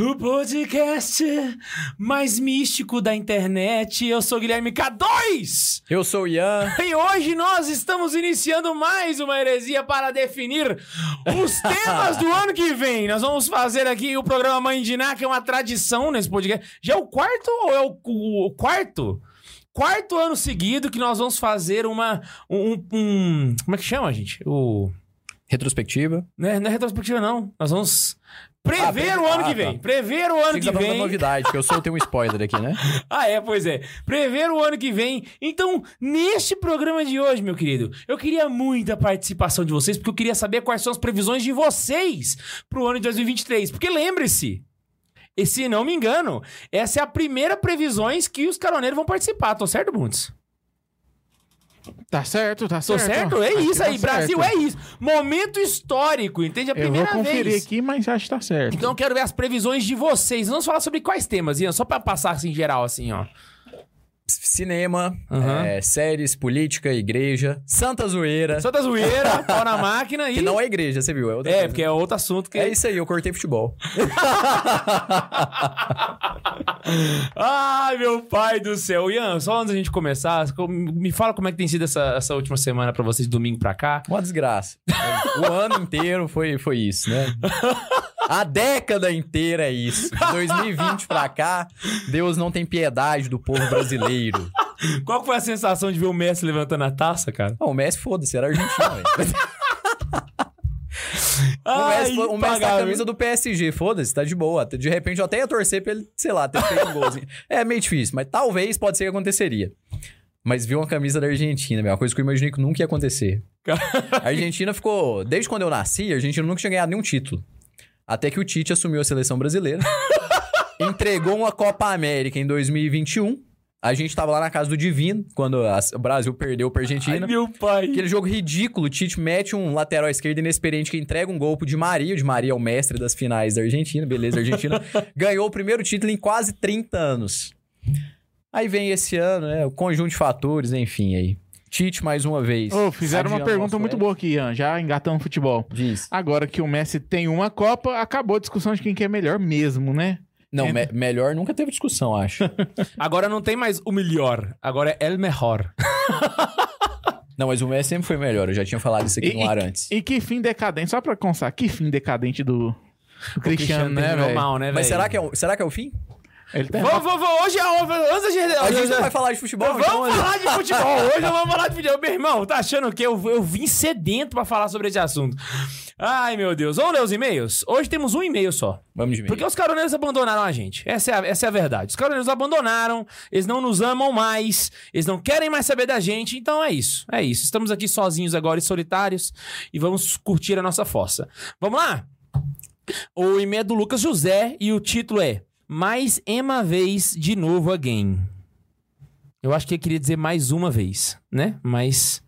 o podcast mais místico da internet. Eu sou Guilherme K2 Eu sou o Ian. e hoje nós estamos iniciando mais uma heresia para definir os temas do ano que vem. Nós vamos fazer aqui o programa Mãe de Ná, que é uma tradição nesse podcast. Já é o quarto ou é o, o- o quarto? Quarto ano seguido que nós vamos fazer uma. Um, um- como é que chama, gente? O. Retrospectiva. Não é, não é retrospectiva, não. Nós vamos prever Ah, o ano ah, que vem. tá. Prever o ano que que tá vem. novidade, que eu soltei um spoiler aqui, né? Ah, é, pois é. Prever o ano que vem. Então, neste programa de hoje, meu querido, eu queria muita participação de vocês, porque eu queria saber quais são as previsões de vocês pro ano de 2023. Porque lembre-se, e se não me engano, essa é a primeira previsões que os caroneiros vão participar. Tô certo, Bundes? Tá certo, tá Tô certo. certo? É isso tá aí, Brasil certo. é isso. Momento histórico, entende? A Eu vou primeira conferir vez. aqui, mas acho que tá certo. Então eu quero ver as previsões de vocês. Vamos falar sobre quais temas, Ian? Só pra passar assim, em geral, assim, ó. Cinema, Aham. é, séries, política, igreja, Santa Zoeira. Santa zoeira, pau na máquina e... Que não é igreja, você viu? É, outra É, coisa. porque é outro assunto que... É isso aí, eu cortei futebol. Ai, meu pai do céu. Ian, só antes da gente começar, me fala como é que tem sido essa, essa última semana pra vocês, domingo pra cá. Uma desgraça. o ano inteiro foi, foi isso, né? A década inteira é isso. De 2020 pra cá, Deus não tem piedade do povo brasileiro. Qual foi a sensação de ver o Messi levantando a taça, cara? Não, o Messi, foda-se, era argentino, velho. O Messi, foi- o Messi tá com a impagável. camisa do PSG, foda-se, tá de boa. De repente eu até ia torcer pra ele, sei lá, ter feito um golzinho. É meio difícil, mas talvez pode ser que aconteceria. Mas viu uma camisa da Argentina, meu, uma coisa que eu imaginei que nunca ia acontecer. A Argentina ficou. Desde quando eu nasci, a Argentina nunca tinha ganhado nenhum título. Até que o Tite assumiu a seleção brasileira. entregou uma Copa América em 2021. A gente tava lá na casa do Divino, quando a- o Brasil perdeu pra Ai, Argentina. meu pai. Aquele jogo ridículo, o Tite mete um lateral esquerdo inexperiente que entrega um gol pro Di Maria. O Di Maria é o mestre das finais da Argentina, beleza, Argentina. ganhou o primeiro título em quase 30 anos. Aí vem esse ano, né? O conjunto de fatores, enfim, aí. Tite mais uma vez. Ô, fizeram uma pergunta muito boa aqui, Ian, já engatando futebol. Diz. Agora que o Messi tem uma Copa, acabou a discussão de quem que é melhor mesmo, né? Não, É. me- melhor nunca teve discussão, acho. Agora não tem mais o melhor, agora é el melhor. Não, mas o Messi sempre foi melhor. Eu já tinha falado isso aqui E- no ar antes. E que fim decadente, só pra constar, que fim decadente do, do Cristiano, né, terminou velho? né, Mas será que, é será que é o fim? Ele tá Vamos, vamos, vamos. Hoje é da gente... A gente não vai falar de futebol, Vamos então... falar de futebol. Hoje eu vou falar de futebol. Meu irmão, tá achando que eu, eu vim sedento pra falar sobre esse assunto? Ai, meu Deus. Vamos ler os e-mails? Hoje temos um e-mail só. Vamos de meio. Porque os caroneiros abandonaram a gente. Essa é a, essa é a verdade. Os caroneiros abandonaram, eles não nos amam mais, eles não querem mais saber da gente. Então é isso. É isso. Estamos aqui sozinhos agora e solitários e vamos curtir a nossa fossa. Vamos lá? O e-mail é do Lucas José e o título é Mais uma vez de novo again. Eu acho que ele queria dizer mais uma vez, né? Mas.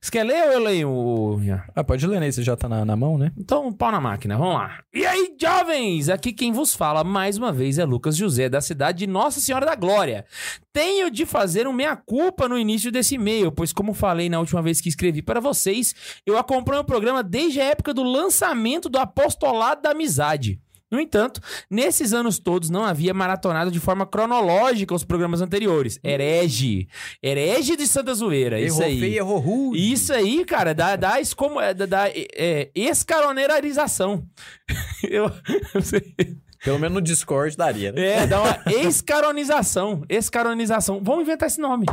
Você quer ler ou eu leio? o- Ah, pode ler, né? Você já tá na, na mão, né? então, pau na máquina, vamos lá. E aí, jovens? Aqui quem vos fala mais uma vez é Lucas José, da cidade de Nossa Senhora da Glória. Tenho de fazer um meia-culpa no início desse e-mail, pois, como falei na última vez que escrevi para vocês, eu acompanho o programa desde a época do lançamento do Apostolado da Amizade. No entanto, nesses anos todos não havia maratonado de forma cronológica os programas anteriores. Herege. Herege de Santa Zoeira. isso errou aí. feio, errou rude. Isso aí, cara, dá, dá, escomo, é, dá, dá é, escaroneirarização. Eu, eu sei. Pelo menos no Discord daria, né? É, dá uma escaronização. Escaronização. Vamos inventar esse nome.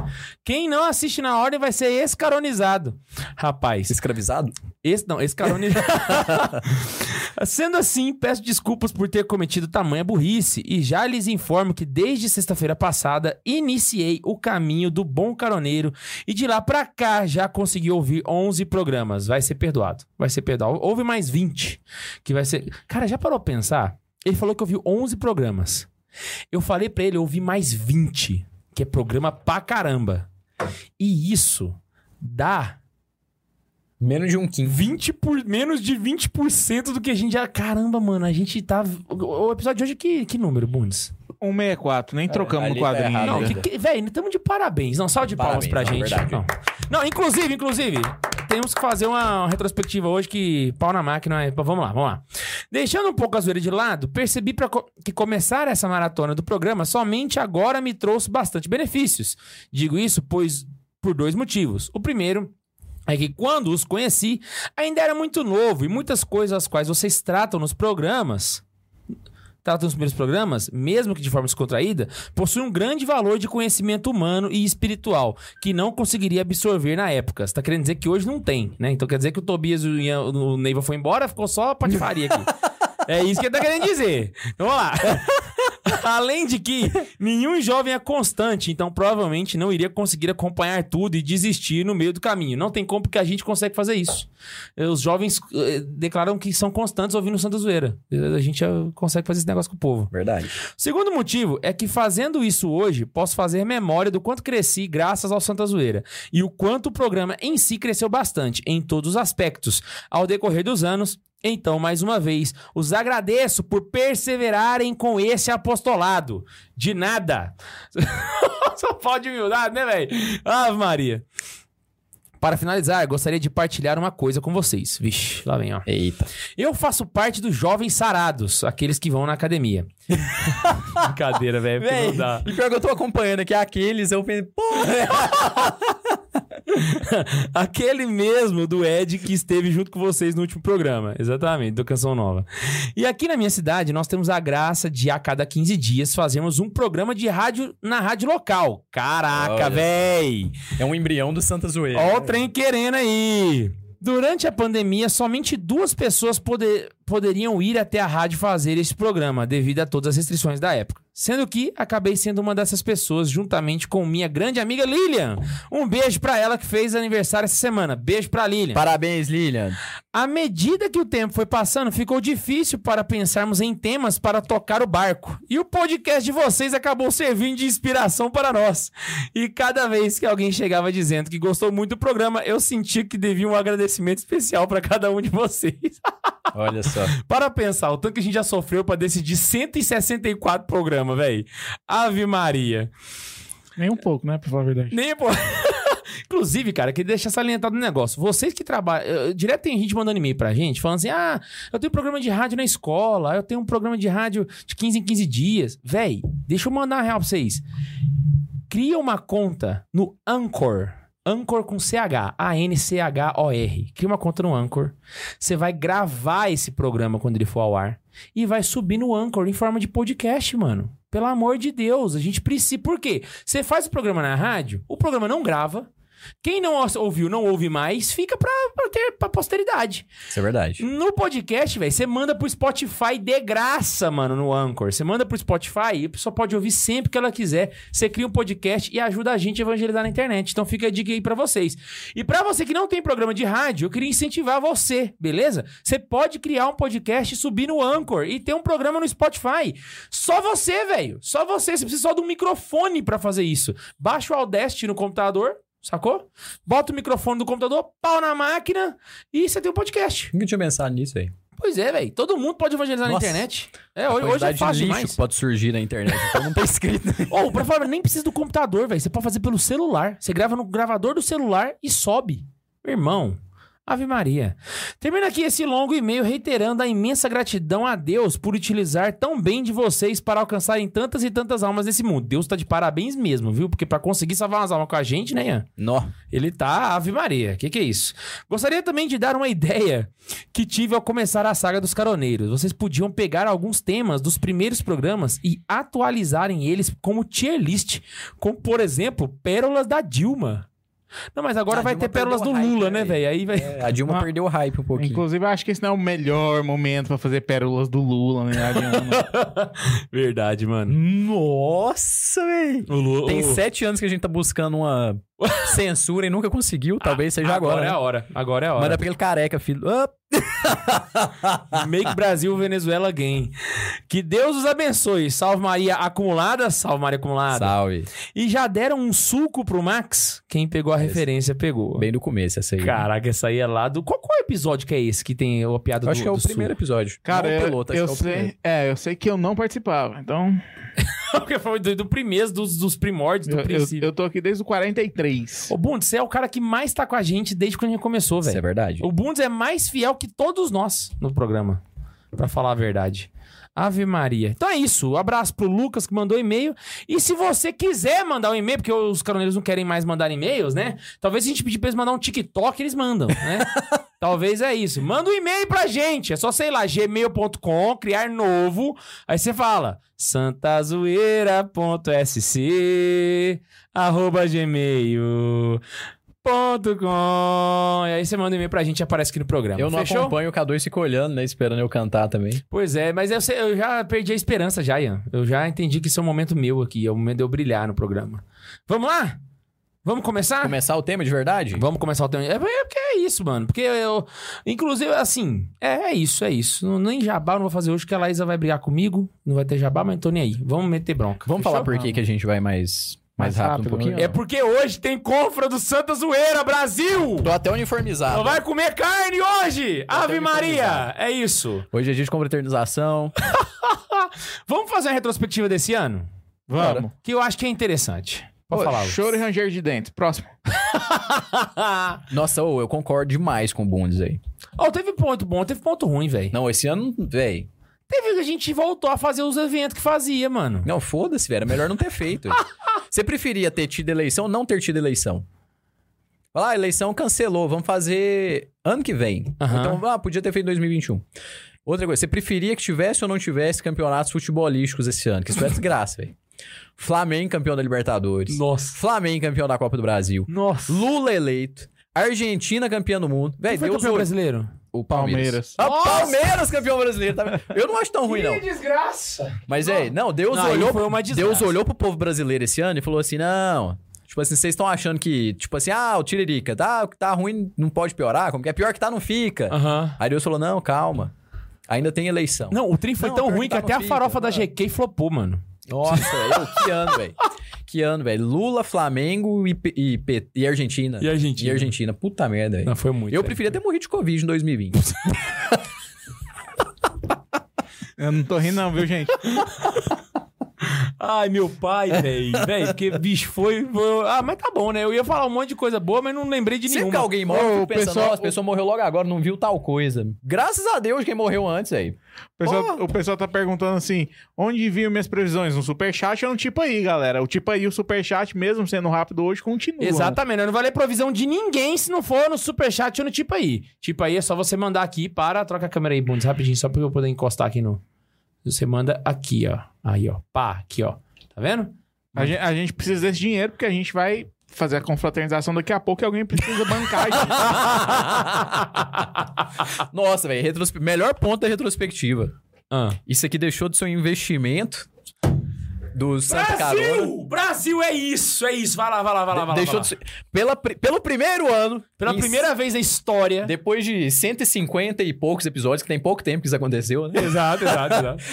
Quem não assiste na ordem vai ser escaronizado. Rapaz, Escravizado? esse não, escaronizado. Sendo assim, peço desculpas por ter cometido tamanha burrice e já lhes informo que desde sexta-feira passada iniciei o caminho do bom caroneiro e de lá pra cá já consegui ouvir 11 programas. Vai ser perdoado. Vai ser perdoado. Houve mais 20 que vai ser. Cara, já parou pra pensar? Ele falou que ouviu 11 programas. Eu falei pra ele ouvir mais 20, que é programa pra caramba. E isso dá Menos de um quinto. 20 por, menos de 20% do que a gente já. Caramba, mano, a gente tá. O episódio de hoje que, que número, Bundes? 164, nem trocamos ali no tá quadrinho. errado Não, ainda. que, que, velho, estamos de parabéns. Não, salve de palmas Parabéns, pra não, gente. verdade. Não. não, inclusive, inclusive, temos que fazer uma retrospectiva hoje que pau na máquina é. Vamos lá, vamos lá. Deixando um pouco a zoeira de lado, percebi pra co- que começar essa maratona do programa somente agora me trouxe bastante benefícios. Digo isso pois por dois motivos. O primeiro é que quando os conheci, ainda era muito novo e muitas coisas as quais vocês tratam nos programas tratam nos primeiros programas, mesmo que de forma descontraída, possuem um grande valor de conhecimento humano e espiritual, que não conseguiria absorver na época. Você tá querendo dizer que hoje não tem, né? Então quer dizer que o Tobias e o Neiva foi embora, ficou só a patifaria aqui. é isso que ele tá querendo dizer. Então vamos lá. Além de que nenhum jovem é constante, então provavelmente não iria conseguir acompanhar tudo e desistir no meio do caminho. Não tem como porque a gente consegue fazer isso. Os jovens eh, declaram que são constantes ouvindo Santa Zoeira. A gente consegue fazer esse negócio com o povo. Verdade. Segundo motivo é que fazendo isso hoje, posso fazer memória do quanto cresci graças ao Santa Zoeira e o quanto o programa em si cresceu bastante, em todos os aspectos, ao decorrer dos anos. Então, mais uma vez, os agradeço por perseverarem com esse apostolado. De nada. Só pode humildade, né, velho? Ave Maria. Para finalizar, gostaria de partilhar uma coisa com vocês. Vixe, lá vem, ó. Eita. Eu faço parte dos jovens sarados, aqueles que vão na academia. Brincadeira, velho, Véi, não dá. e pior que eu tô acompanhando aqui aqueles, eu pensei, pô, Aquele mesmo do Ed que esteve junto com vocês no último programa. Exatamente, do Canção Nova. E aqui na minha cidade, nós temos a graça de, a cada 15 dias, fazermos um programa de rádio na rádio local. Caraca, Olha. véi! é um embrião do Santa Zoeira. Ó o trem querendo aí. Durante a pandemia, somente duas pessoas poder- poderiam ir até a rádio fazer esse programa, devido a todas as restrições da época. Sendo que acabei sendo uma dessas pessoas, juntamente com minha grande amiga Lilian. Um beijo pra ela que fez aniversário essa semana. Beijo pra Lilian. Parabéns, Lilian. À medida que o tempo foi passando, ficou difícil para pensarmos em temas para tocar o barco. E o podcast de vocês acabou servindo de inspiração para nós. E cada vez que alguém chegava dizendo que gostou muito do programa, eu sentia que devia um agradecimento especial para cada um de vocês. Olha só. Para pensar, o tanto que a gente já sofreu para decidir 164 programas, velho. Ave Maria. Nem um pouco, né? Pra falar a verdade. Nem, pô. Inclusive, cara, queria deixar salientado um negócio. Vocês que trabalham. Direto tem gente mandando e-mail pra gente, falando assim: ah, eu tenho programa de rádio na escola, eu tenho um programa de rádio de 15 em 15 dias. Véi, deixa eu mandar uma real pra vocês. Cria uma conta no Anchor. Anchor com CH, A-N-C-H-O-R. Cria uma conta no Anchor. Você vai gravar esse programa quando ele for ao ar. E vai subir no Anchor em forma de podcast, mano. Pelo amor de Deus, a gente precisa. Por quê? Você faz o programa na rádio, o programa não grava. Quem não ouviu, não ouve mais, fica pra, pra ter pra posteridade. Isso é verdade. No podcast, velho, você manda pro Spotify de graça, mano, no Anchor. Você manda pro Spotify e a pessoa pode ouvir sempre que ela quiser. Você cria um podcast e ajuda a gente a evangelizar na internet. Então fica a dica aí pra vocês. E pra você que não tem programa de rádio, eu queria incentivar você, beleza? Você pode criar um podcast, subir no Anchor e ter um programa no Spotify. Só você, velho. Só você. Você precisa só de um microfone pra fazer isso. Baixa o Audacity no computador. Sacou? Bota o microfone do computador, pau na máquina e você tem um podcast. Nunca tinha pensado nisso aí. Pois é, velho. Todo mundo pode evangelizar Nossa. na internet. É, hoje, hoje é de fácil lixo demais. que pode surgir na internet. Então não tá escrito. Ou, pra falar, nem precisa do computador, velho. Você pode fazer pelo celular. Você grava no gravador do celular e sobe. Meu irmão. Ave Maria. Termina aqui esse longo e-mail reiterando a imensa gratidão a Deus por utilizar tão bem de vocês para alcançarem tantas e tantas almas nesse mundo. Deus tá de parabéns mesmo, viu? Porque pra conseguir salvar umas almas com a gente, né, Ian? Nó. Ele tá Ave Maria. Que que é isso? Gostaria também de dar uma ideia que tive ao começar a saga dos caroneiros. Vocês podiam pegar alguns temas dos primeiros programas e atualizarem eles como tier list, como por exemplo, pérolas da Dilma. Não, mas agora A vai Dilma ter pérolas do hype, Lula, né, né, velho? Aí vai. É, a Dilma Ah. perdeu o hype um pouquinho. Inclusive, eu acho que esse não é o melhor momento pra fazer pérolas do Lula, né? Verdade, mano. Nossa, velho. Tem o- sete anos que a gente tá buscando uma censura e nunca conseguiu. Talvez seja agora. Agora é né? a hora. Agora é a Manda hora. pra aquele careca, filho. Ah, Make Brasil, Venezuela game. Que Deus os abençoe. Salve Maria acumulada. Salve Maria acumulada. salve. E já deram um suco pro Max? Quem pegou a referência pegou. Bem do começo essa aí. Caraca, essa aí é lá do. Qual, qual episódio que é esse que tem a piada Eu do acho que é o primeiro episódio. Cara, Não o eu, eu que é o primeiro. sei. É, eu sei que eu não participava. Então? Porque foi do, do primeiro, dos, dos primórdios, do eu, eu, princípio. eu tô aqui desde o 43. Ô, Bundes, você é o cara que mais tá com a gente desde quando a gente começou, Isso é velho. verdade. O Bundes é mais fiel que todos nós no programa. Pra falar a verdade. Ave Maria. Então é isso. Um abraço pro Lucas que mandou e-mail. E se você quiser mandar um e-mail, porque os caroneiros não querem mais mandar e-mails, né? Talvez se a gente pedir pra eles mandar um TikTok, eles mandam, né? Talvez é isso. Manda um e-mail pra gente. É só, sei lá, gmail.com, criar novo. Aí você fala santazoeira.sc arroba gmail ponto com. E aí você manda um e-mail pra gente e aparece aqui no programa. Eu não Fechou? acompanho o K2 fica olhando, né? Esperando eu cantar também. Pois é, mas eu, sei- eu já perdi a esperança já, Ian. Eu já entendi que isso é um momento meu aqui. É o momento de eu brilhar no programa. Vamos lá? Vamos começar? Começar o tema de verdade? Vamos começar o tema. É é porque é isso, mano. Porque eu. Inclusive, assim. É, é isso, é isso. Não, nem jabá eu não vou fazer hoje, que a Laísa vai brigar comigo. Não vai ter jabá, mas não tô nem aí. Vamos meter bronca. Vamos falar por que que a gente vai mais, mais, Mais rápido, rápido, um pouquinho? É porque hoje tem confra do Santa Zoeira, Brasil! Tô até uniformizado. Não vai comer carne hoje! Ave até Maria! É isso. Hoje é dia de confraternização. Vamos fazer uma retrospectiva desse ano? Vamos. Que eu acho que é interessante. Pode falar. Choro e ranger de dentes. Próximo. Nossa, ô, eu concordo demais com o Bundes aí. oh, teve ponto bom, teve ponto ruim, velho. Não, esse ano, véi. Teve que a gente voltou a fazer os eventos que fazia, mano. Não, foda-se, velho. É melhor não ter feito. Você preferia ter tido eleição ou não ter tido eleição? Fala, ah, eleição cancelou, vamos fazer ano que vem. Aham. Então, ah, podia ter feito em 2021. Outra coisa, você preferia que tivesse ou não tivesse campeonatos futebolísticos esse ano? Que isso é desgraça, velho. Flamengo campeão da Libertadores. Nossa. Flamengo campeão da Copa do Brasil. Nossa. Lula eleito. Argentina campeã do mundo. Velho, Deus campeão brasileiro? O Palmeiras. Palmeiras. Ah! Palmeiras campeão brasileiro. Tá... vendo? Eu não acho tão ruim, não. desgraça. Mas, é, não, Deus Não, aí olhou. foi uma desgraça. Deus olhou pro povo brasileiro esse ano e falou assim: não. Tipo assim, vocês estão achando que, tipo assim, ah, o Tiririca, tá, o que tá ruim não pode piorar, como que é pior que tá, não fica. Aham. Aí Deus falou: não, calma. Ainda tem eleição. Não, o trem foi Não, tão pior ruim que que tá até no a farofa da mano. GK flopou, mano. Nossa, velho, que ano, velho. Que ano, velho. Lula, Flamengo e, e, e Argentina. E Argentina. E Argentina. Puta merda, velho. Não, foi muito. Eu velho. preferia ter morrido de Covid em 2020. Eu não tô rindo, não, viu, gente? Ai, meu pai, velho. Velho, porque, bicho, foi, foi- Ah, mas tá bom, né? Eu ia falar um monte de coisa boa, mas não lembrei de Sempre que nenhuma. alguém morre, o pensando, pessoal- nossa, a pessoa morreu logo agora, não viu tal coisa. Graças a Deus quem morreu antes, velho. O pessoal, o pessoal tá perguntando assim: onde viam minhas previsões? No superchat ou no tipo aí, galera? O tipo aí, o superchat, mesmo sendo rápido hoje, continua. Exatamente, eu não vou ler provisão de ninguém se não for no superchat ou no tipo aí. Tipo aí é só você mandar aqui para. Troca a câmera aí, Bundes, rapidinho, só pra eu poder encostar aqui no. Você manda aqui, ó. Aí, ó. Pá, aqui, ó. Tá vendo? A gente, a gente precisa desse dinheiro porque a gente vai fazer a confraternização daqui a pouco e alguém precisa bancar. gente. Nossa, velho, retrospe... melhor ponto da retrospectiva. Ah. Isso aqui deixou de ser um investimento do Santa Carona. Brasil! Brasil é isso, é isso. Vai lá, vai lá, vai lá, vai lá. Deixou vai de lá. ser... Pela, pelo primeiro ano. Pela primeira vez na história. Depois de 150 e poucos episódios, que tem pouco tempo que isso aconteceu, né? Exato, exato, exato.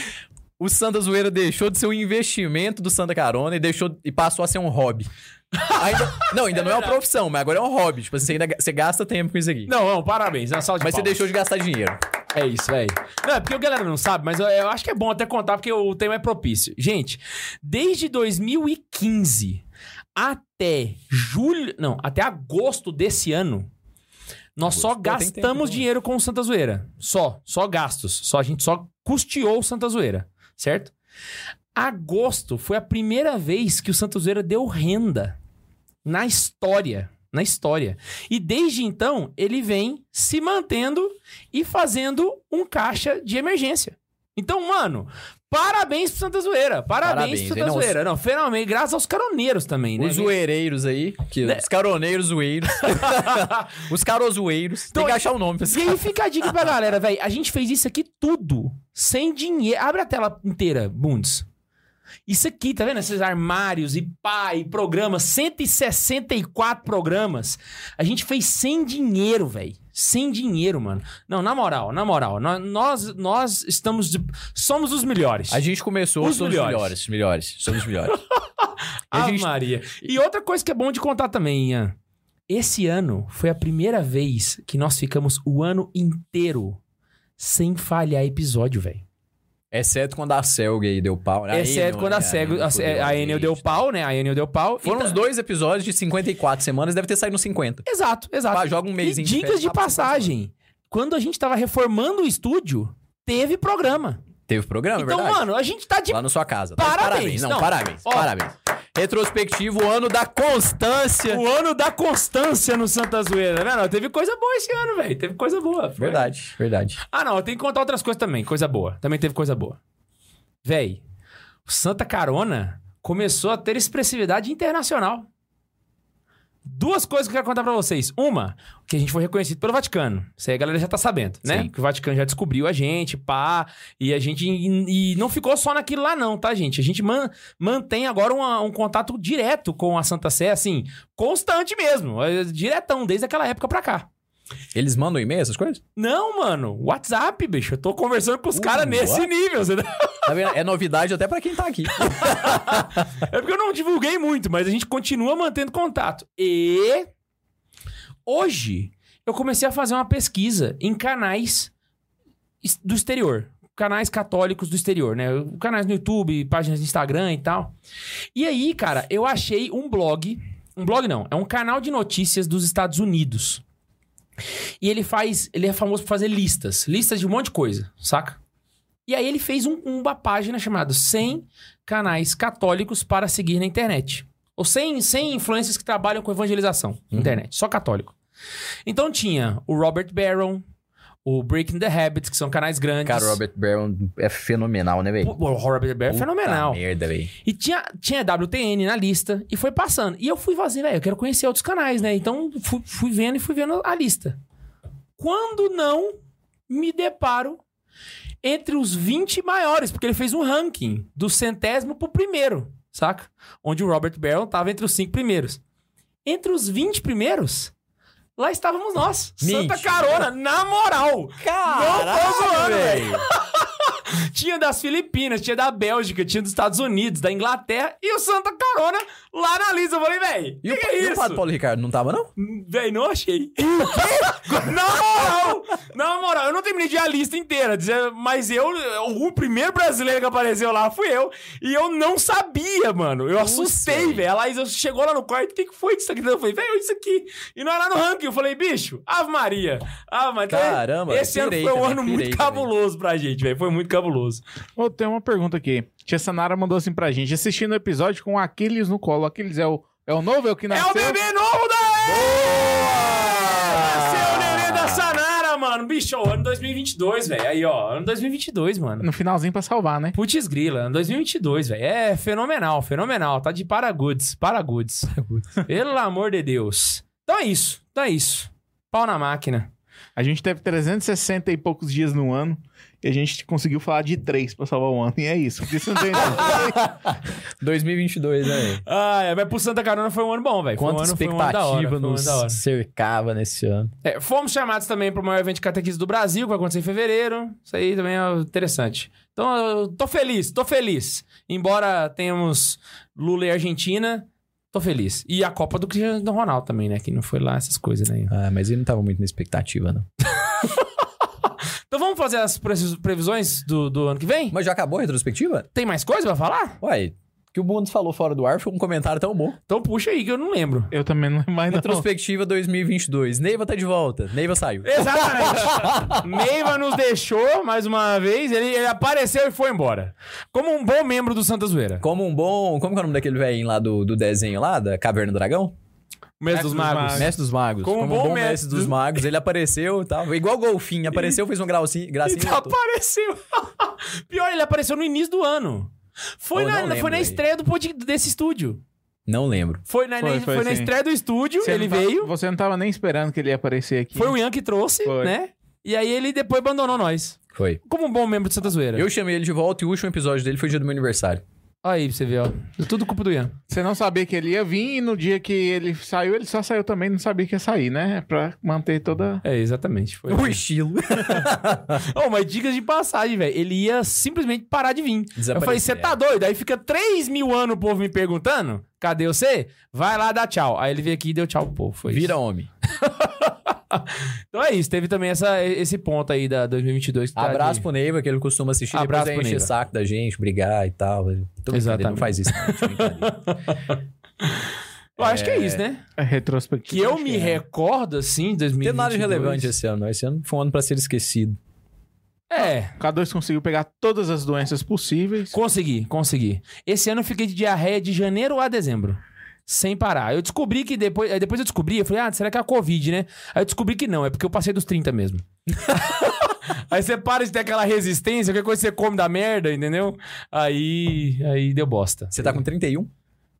O Santa Zoeira deixou de ser um investimento do Santa Carona e deixou e passou a ser um hobby. Ainda- não, ainda não é uma profissão, mas agora é um hobby. Tipo, você, ainda, você gasta tempo com isso aqui. Não, não, parabéns. Uma salva de mas você palmas. deixou de gastar dinheiro. É isso, velho. Não, é porque a galera não sabe, mas eu, eu acho que é bom até contar, porque o tema é propício. Gente, desde 2015 até julho. Não, até agosto desse ano. Nós só Agosto, tem gastamos tempo, então. dinheiro com o Santa Zoeira. Só, só gastos. Só a gente só custeou o Santa Zoeira, certo? Agosto foi a primeira vez que o Santa Zoeira deu renda na história. Na história. E desde então, ele vem se mantendo e fazendo um caixa de emergência. Então, mano, parabéns pro Santa Zoeira. Parabéns, Parabéns, pro Santa? Não, Zoeira. Não, finalmente, graças aos caroneiros também, né? Os zoeireiros aí, que, Né? os caroneiros zoeiros. os carozoeiros. Então, tem que achar o nome pra esse E aí fica a dica pra galera, velho. A gente fez isso aqui tudo sem dinheiro. Abre a tela inteira, Bundes. Isso aqui, tá vendo? Esses armários e pá, e programas, 164 programas. A gente fez sem dinheiro, velho. Sem dinheiro, mano. Não, na moral, na moral. nó- Nós, nós estamos. de- somos os melhores. A gente começou, Os somos melhores. melhores. melhores. Somos melhores. A Ave gente- Maria. E outra coisa que é bom de contar também, Ian. Esse ano foi a primeira vez que nós ficamos o ano inteiro sem falhar episódio, velho. Exceto quando a Selga aí deu pau. né? Exceto quando a, né? Enel a, a Enel deu pau, né? A Enel deu pau. Foram Então- os dois episódios de 54 semanas, deve ter saído nos 50. Exato, exato. Ah, joga um mês e dicas de passagem. Quando a gente tava reformando o estúdio, teve programa. Teve programa, é então, verdade? mano, a gente tá de Lá na sua casa. tá? Parabéns. Não, Não, parabéns. ó. Parabéns. Retrospectivo, ano da constância. O ano da constância no Santa Zoeira, né? Não, teve coisa boa esse ano, velho. Teve coisa boa. Foi. Verdade, verdade. Ah, não, eu tenho que contar outras coisas também. Coisa boa. Também teve coisa boa. Véi, o Santa Carona começou a ter expressividade internacional. Duas coisas que eu quero contar pra vocês. Uma, que a gente foi reconhecido pelo Vaticano. Isso aí a galera já tá sabendo, né? Sim. Que o Vaticano já descobriu a gente, pá. E a gente. E, e não ficou só naquilo lá, não, tá, gente? A gente man- mantém agora uma- um contato direto com a Santa Sé, assim, constante mesmo. é, Diretão, desde aquela época pra cá. Eles mandam e-mail, essas coisas? Não, mano. WhatsApp, bicho. Eu tô conversando com os Uh, caras nesse what? nível. Você... Tá vendo? É novidade até pra quem tá aqui. É porque eu não divulguei muito, mas a gente continua mantendo contato. E hoje eu comecei a fazer uma pesquisa em canais do exterior. Canais católicos do exterior, né? Canais no YouTube, páginas no Instagram e tal. E aí, cara, eu achei um blog. Um blog não, é um canal de notícias dos Estados Unidos. E ele faz. Ele é famoso por fazer listas. Listas de um monte de coisa, saca? E aí ele fez um- uma página chamada 100 canais católicos para seguir na internet. Ou 100, 100 influencers que trabalham com evangelização na internet. Só católico. Então tinha o Robert Barron, o Breaking the Habits, que são canais grandes. Cara, o Robert Brown é fenomenal, né, velho? O, o Robert Barron é fenomenal. merda, velho. E tinha, tinha WTN na lista e foi passando. E eu fui fazer, velho, eu quero conhecer outros canais, né? Então fui, fui vendo e fui vendo a lista. Quando não me deparo entre os 20 maiores, porque ele fez um ranking do centésimo pro primeiro, saca? Onde o Robert Barron tava entre os cinco primeiros. Entre os 20 primeiros, lá estávamos nós. Santa. Carona, na moral. Caralho, tô zoando, velho. Tinha das Filipinas, tinha da Bélgica, tinha dos Estados Unidos, da Inglaterra e o Santa Carona lá na lista. Eu falei, véi, E o, que é e o isso? Padre Paulo Ricardo não tava, não? Véi, não achei. na moral! Na moral, eu não terminei de a lista inteira, mas eu, o primeiro brasileiro que apareceu lá fui eu. E eu não sabia, mano. Eu assustei, velho. A Laís chegou lá no quarto, o que, que foi isso aqui? Eu falei, velho, isso aqui. E não era no ranking. Eu falei, bicho, Ave Maria. Ave Maria. Então, Caramba, Esse ano foi um também, ano muito também. cabuloso pra gente, velho. Foi muito cabuloso. Ô, tem uma pergunta aqui. Tia Sanara mandou assim pra gente. Assistindo o episódio com o Aquiles no colo. Aquiles é o, é o novo? É o que É nasceu? o bebê novo da Nasceu o neném da Sanara, mano. Bicho, ó, ano 2022, velho. Aí, ó, ano 2022, mano. No finalzinho pra salvar, né? Putz grila, ano 2022, velho. É fenomenal, fenomenal. Tá de paragoods, paragoods. Pelo amor de Deus. Então é isso, então é isso. Pau na máquina. A gente teve 360 e poucos dias no ano. E a gente conseguiu falar de três pra salvar o ano. E é isso. Porque você não tem 2022, né? Ah, é, mas pro Santa Carona foi um ano bom, velho. Um Quanta ano, foi um ano hora, expectativa foi um ano nos hora. cercava nesse ano. É, fomos chamados também para o maior evento de catequismo do Brasil, que vai acontecer em fevereiro. Isso aí também é interessante. Então, eu tô feliz, tô feliz. Embora tenhamos Lula e Argentina, tô feliz. E a Copa do Cristiano Ronaldo também, né? Que não foi lá essas coisas, né? Ah, mas ele não tava muito na expectativa, não. Então vamos fazer as pre- previsões do, do ano que vem? Mas já acabou a retrospectiva? Tem mais coisa pra falar? Uai, o que o Bundes falou fora do ar foi um comentário tão bom. Então puxa aí que eu não lembro. Eu também não lembro mais, não. Retrospectiva 2022. Neiva tá de volta. Neiva saiu. Exatamente. Neiva nos deixou mais uma vez. Ele, ele apareceu e foi embora. Como um bom membro do Santa Zoeira. Como um bom... Como que é o nome daquele velhinho lá do, do desenho lá, da Caverna do Dragão? Mês dos Magos. Magos. Mestre dos Magos. Como um Como, um bom bom mestre mestre dos magos, ele apareceu e tal. Igual o Golfinho. Apareceu, fez um gracinha, gracinha e Então apareceu. Pior, ele apareceu no início do ano. Foi, Oh, na, não lembro, foi na estreia do pod- desse estúdio. Não lembro. Foi na, Foi, na- foi foi na estreia do estúdio, Você ele veio. Você não tava nem esperando que ele ia aparecer aqui. Foi o Ian que trouxe, Foi. né? E aí ele depois abandonou nós. Foi. Como um bom membro de Santa Zoeira. Eu chamei ele de volta e o último episódio dele foi dia do meu aniversário. Aí pra você ver, ó. Tudo culpa do Ian. Você não sabia que ele ia vir e no dia que ele saiu, ele só saiu também, não sabia que ia sair, né? Pra manter toda. É, exatamente. Foi. O estilo. Ô, mas dicas de passagem, velho. Ele ia simplesmente parar de vir. Eu falei, você tá doido? Aí fica 3 mil anos o povo me perguntando, cadê você? Vai lá dar tchau. Aí ele veio aqui e deu tchau pro povo. Foi Vira isso. homem. Então é isso. Teve também essa, esse ponto aí da 2022. que tá Abraço de- pro Neiva, que ele costuma assistir. Abraço pro enche Neiva. o saco da gente, brigar e tal. Tô brincando, Exatamente. Ele não faz isso. não. Eu acho que é isso, né? É retrospectiva. Que eu me é. recordo, assim, 2022. Não tem nada de relevante esse ano. não. Esse ano foi um ano pra ser esquecido. É, O K2 conseguiu pegar todas as doenças possíveis. consegui, consegui. Esse ano eu fiquei de diarreia de janeiro a dezembro. Sem parar. Eu descobri que depois. Depois eu descobri, eu falei, ah, será que é a Covid, né? Aí eu descobri que não, é porque eu passei dos 30 mesmo. aí você para de ter aquela resistência, qualquer coisa você come da merda, entendeu? Aí. Aí deu bosta. Você tá com 31?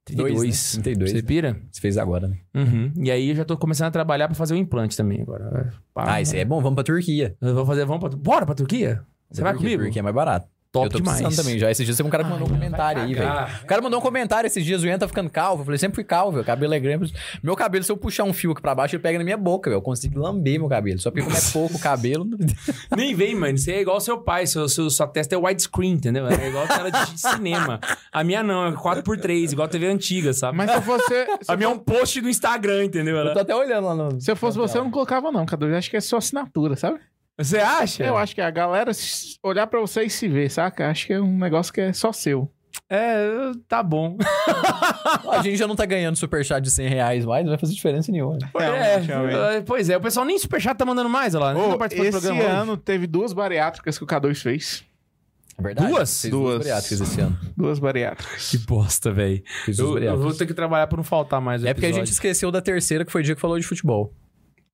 32. Dois, né? 32, Você né? pira? Você fez agora, né? Uhum. E aí eu já tô começando a trabalhar pra fazer o implante também agora. Pá, Ah, isso aí é bom. Vamos pra Turquia. Vou fazer, vamos pra. Bora pra Turquia? Você vai Turquia, comigo? Turquia é mais barato. Top eu tô demais. também já. Esses dias tem um cara que mandou um comentário aí, velho. O cara mandou um comentário esses dias, o Ian tá ficando calvo. Eu falei, sempre fui calvo, velho. Cabelo é grande. Meu cabelo, se eu puxar um fio aqui pra baixo, ele pega na minha boca, velho. Eu consigo lamber meu cabelo. Só porque como é pouco o cabelo... Nem vem, mano. Você é igual ao seu pai. Seu, seu, sua testa é widescreen, entendeu? É igual tela de cinema. A minha não, é 4x3, igual a TV antiga, sabe? Mas se eu fosse. se a minha é um post do Instagram, entendeu? eu tô até olhando lá no... Se eu fosse você, eu não colocava, não, Cadu. Eu acho que é sua assinatura, sabe? Você acha? Eu acho que a galera olhar pra você e se ver, saca? Acho que é um negócio que é só seu. É, tá bom. A gente já não tá ganhando superchat de 100 reais mais, não vai fazer diferença nenhuma. né? É, realmente. pois é, o pessoal nem superchat tá mandando mais, olha lá. Do esse programa hoje. ano teve duas bariátricas que o K2 fez. É verdade? Duas? Fez Duas. bariátricas esse ano. Duas bariátricas. Que bosta, velho. Duas Eu, eu vou ter que trabalhar pra não faltar mais É porque a episódio. gente esqueceu da terceira, que foi o dia que falou de futebol.